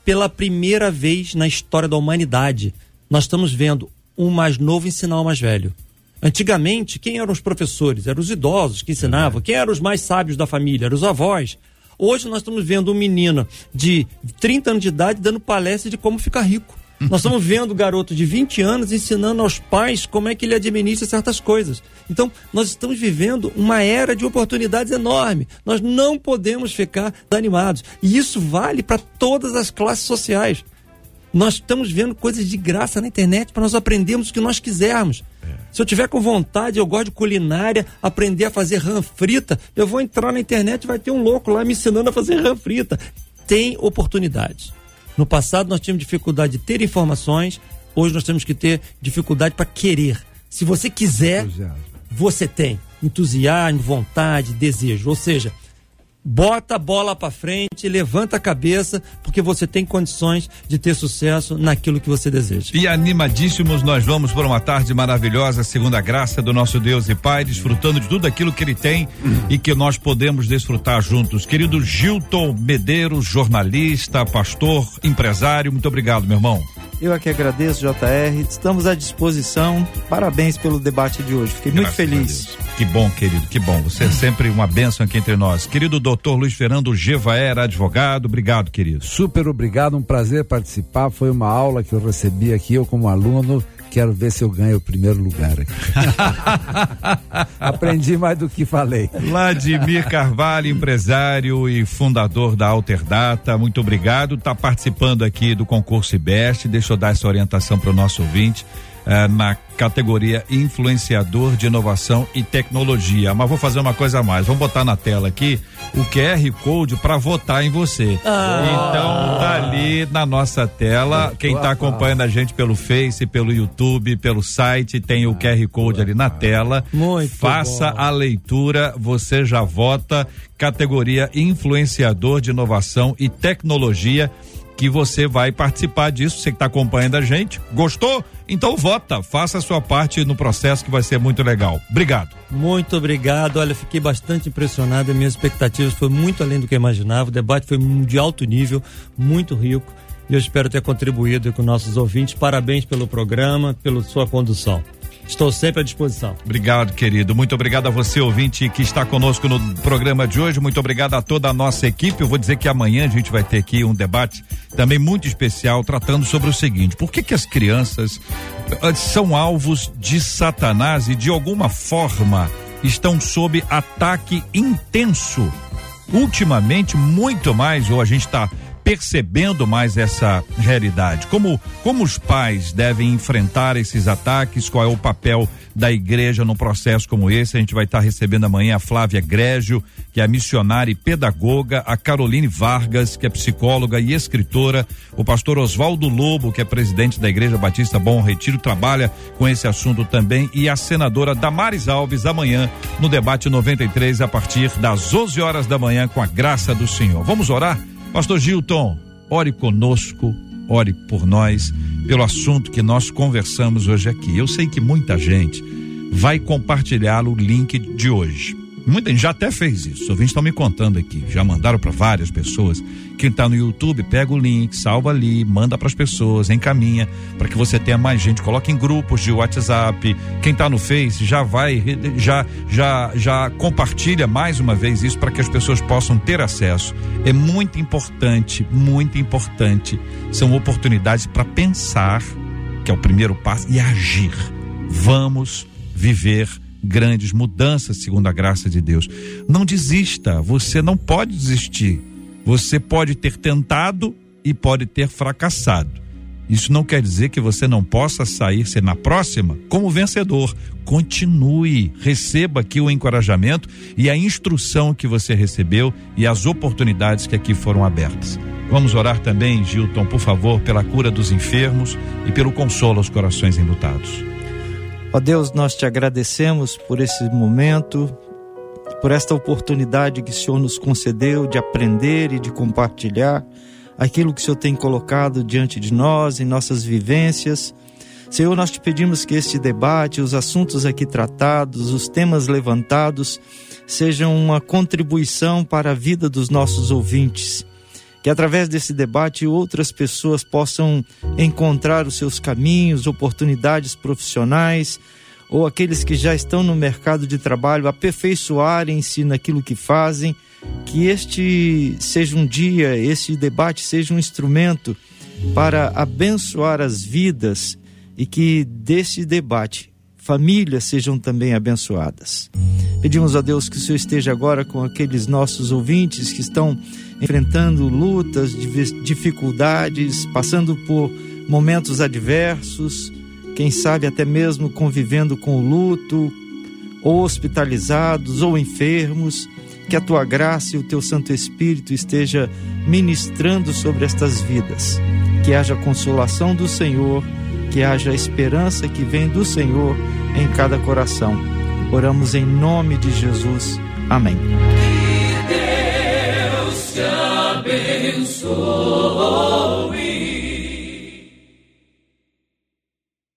Speaker 2: Pela primeira vez na história da humanidade, nós estamos vendo um mais novo ensinar o mais velho. Antigamente, quem eram os professores? Eram os idosos que ensinavam. Quem eram os mais sábios da família? Eram os avós. Hoje nós estamos vendo um menino de 30 anos de idade dando palestra de como ficar rico. Nós estamos vendo garoto de 20 anos ensinando aos pais como é que ele administra certas coisas. Então, nós estamos vivendo uma era de oportunidades enorme. Nós não podemos ficar animados. E isso vale para todas as classes sociais. Nós estamos vendo coisas de graça na internet para nós aprendermos o que nós quisermos. Se eu tiver com vontade, eu gosto de culinária, aprender a fazer rã frita, eu vou entrar na internet e vai ter um louco lá me ensinando a fazer rã frita. Tem oportunidades. No passado nós tínhamos dificuldade de ter informações, hoje nós temos que ter dificuldade para querer. Se você quiser, você tem entusiasmo, vontade, desejo. Ou seja, bota a bola para frente, levanta a cabeça, porque você tem condições de ter sucesso naquilo que você deseja.
Speaker 1: E animadíssimos, nós vamos por uma tarde maravilhosa, segundo a graça do nosso Deus e Pai, desfrutando de tudo aquilo que Ele tem e que nós podemos desfrutar juntos. Querido Gilton Medeiros, jornalista, pastor, empresário, muito obrigado, meu irmão.
Speaker 3: Eu aqui agradeço, JR. Estamos à disposição. Parabéns pelo debate de hoje. Fiquei Graças muito feliz.
Speaker 1: Que bom, querido, que bom. Você é sempre uma bênção aqui entre nós. Querido doutor Luiz Fernando Gevaer, advogado, obrigado, querido.
Speaker 4: Super obrigado, um prazer participar. Foi uma aula que eu recebi aqui, eu como aluno. Quero ver se eu ganho o primeiro lugar aqui. Aprendi mais do que falei.
Speaker 1: Vladimir Carvalho, empresário e fundador da Alterdata, muito obrigado. Está participando aqui do concurso IBEST. Deixa eu dar essa orientação para o nosso ouvinte eh, na categoria influenciador de inovação e tecnologia. Mas vou fazer uma coisa a mais. Vamos botar na tela aqui o QR Code para votar em você. Ah. Então tá ali na nossa tela. Quem está acompanhando a gente pelo Face, pelo YouTube, pelo site, tem o QR Code ali na tela.
Speaker 2: Muito
Speaker 1: Faça
Speaker 2: bom.
Speaker 1: a leitura, você já vota categoria influenciador de inovação e tecnologia que você vai participar disso. Você que está acompanhando a gente, gostou? Então vota, faça a sua parte no processo que vai ser muito legal. Obrigado.
Speaker 2: Muito obrigado. Olha, fiquei bastante impressionado. Minhas expectativas foram muito além do que eu imaginava. O debate foi de alto nível, muito rico. E eu espero ter contribuído com nossos ouvintes. Parabéns pelo programa, pela sua condução. Estou sempre à disposição.
Speaker 1: Obrigado, querido. Muito obrigado a você, ouvinte, que está conosco no programa de hoje. Muito obrigado a toda a nossa equipe. Eu vou dizer que amanhã a gente vai ter aqui um debate também muito especial tratando sobre o seguinte: por que que as crianças eh, são alvos de Satanás e de alguma forma estão sob ataque intenso? Ultimamente, muito mais, ou a gente está percebendo mais essa realidade. Como, como os pais devem enfrentar esses ataques? Qual é o papel da igreja num processo como esse? A gente vai estar recebendo amanhã a Flávia Grégio, que é missionária e pedagoga, a Caroline Vargas, que é psicóloga e escritora, o pastor Oswaldo Lobo, que é presidente da Igreja Batista Bom Retiro, trabalha com esse assunto também, e a senadora Damares Alves amanhã no debate 93 a partir das 11 horas da manhã com a graça do Senhor. Vamos orar? Pastor Gilton, ore conosco, ore por nós, pelo assunto que nós conversamos hoje aqui. Eu sei que muita gente vai compartilhar o link de hoje. Muita gente já até fez isso. Os ouvintes estão me contando aqui. Já mandaram para várias pessoas. Quem está no YouTube, pega o link, salva ali, manda para as pessoas, encaminha para que você tenha mais gente. Coloque em grupos de WhatsApp. Quem está no Face já vai, já, já, já compartilha mais uma vez isso para que as pessoas possam ter acesso. É muito importante, muito importante. São oportunidades para pensar, que é o primeiro passo, e agir. Vamos viver grandes mudanças, segundo a graça de Deus. Não desista, você não pode desistir. Você pode ter tentado e pode ter fracassado. Isso não quer dizer que você não possa sair ser na próxima como vencedor. Continue, receba aqui o encorajamento e a instrução que você recebeu e as oportunidades que aqui foram abertas. Vamos orar também, Gilton, por favor, pela cura dos enfermos e pelo consolo aos corações enlutados.
Speaker 3: Ó Deus, nós te agradecemos por esse momento, por esta oportunidade que o Senhor nos concedeu de aprender e de compartilhar aquilo que o Senhor tem colocado diante de nós, em nossas vivências. Senhor, nós te pedimos que este debate, os assuntos aqui tratados, os temas levantados, sejam uma contribuição para a vida dos nossos ouvintes que através desse debate outras pessoas possam encontrar os seus caminhos, oportunidades profissionais, ou aqueles que já estão no mercado de trabalho aperfeiçoarem-se naquilo que fazem, que este seja um dia, este debate seja um instrumento para abençoar as vidas e que desse debate famílias sejam também abençoadas. Pedimos a Deus que o Senhor esteja agora com aqueles nossos ouvintes que estão enfrentando lutas, dificuldades, passando por momentos adversos, quem sabe até mesmo convivendo com o luto, ou hospitalizados ou enfermos, que a tua graça e o teu Santo Espírito esteja ministrando sobre estas vidas. Que haja consolação do Senhor, que haja a esperança que vem do Senhor em cada coração. Oramos em nome de Jesus. Amém.
Speaker 6: Que Deus te abençoe.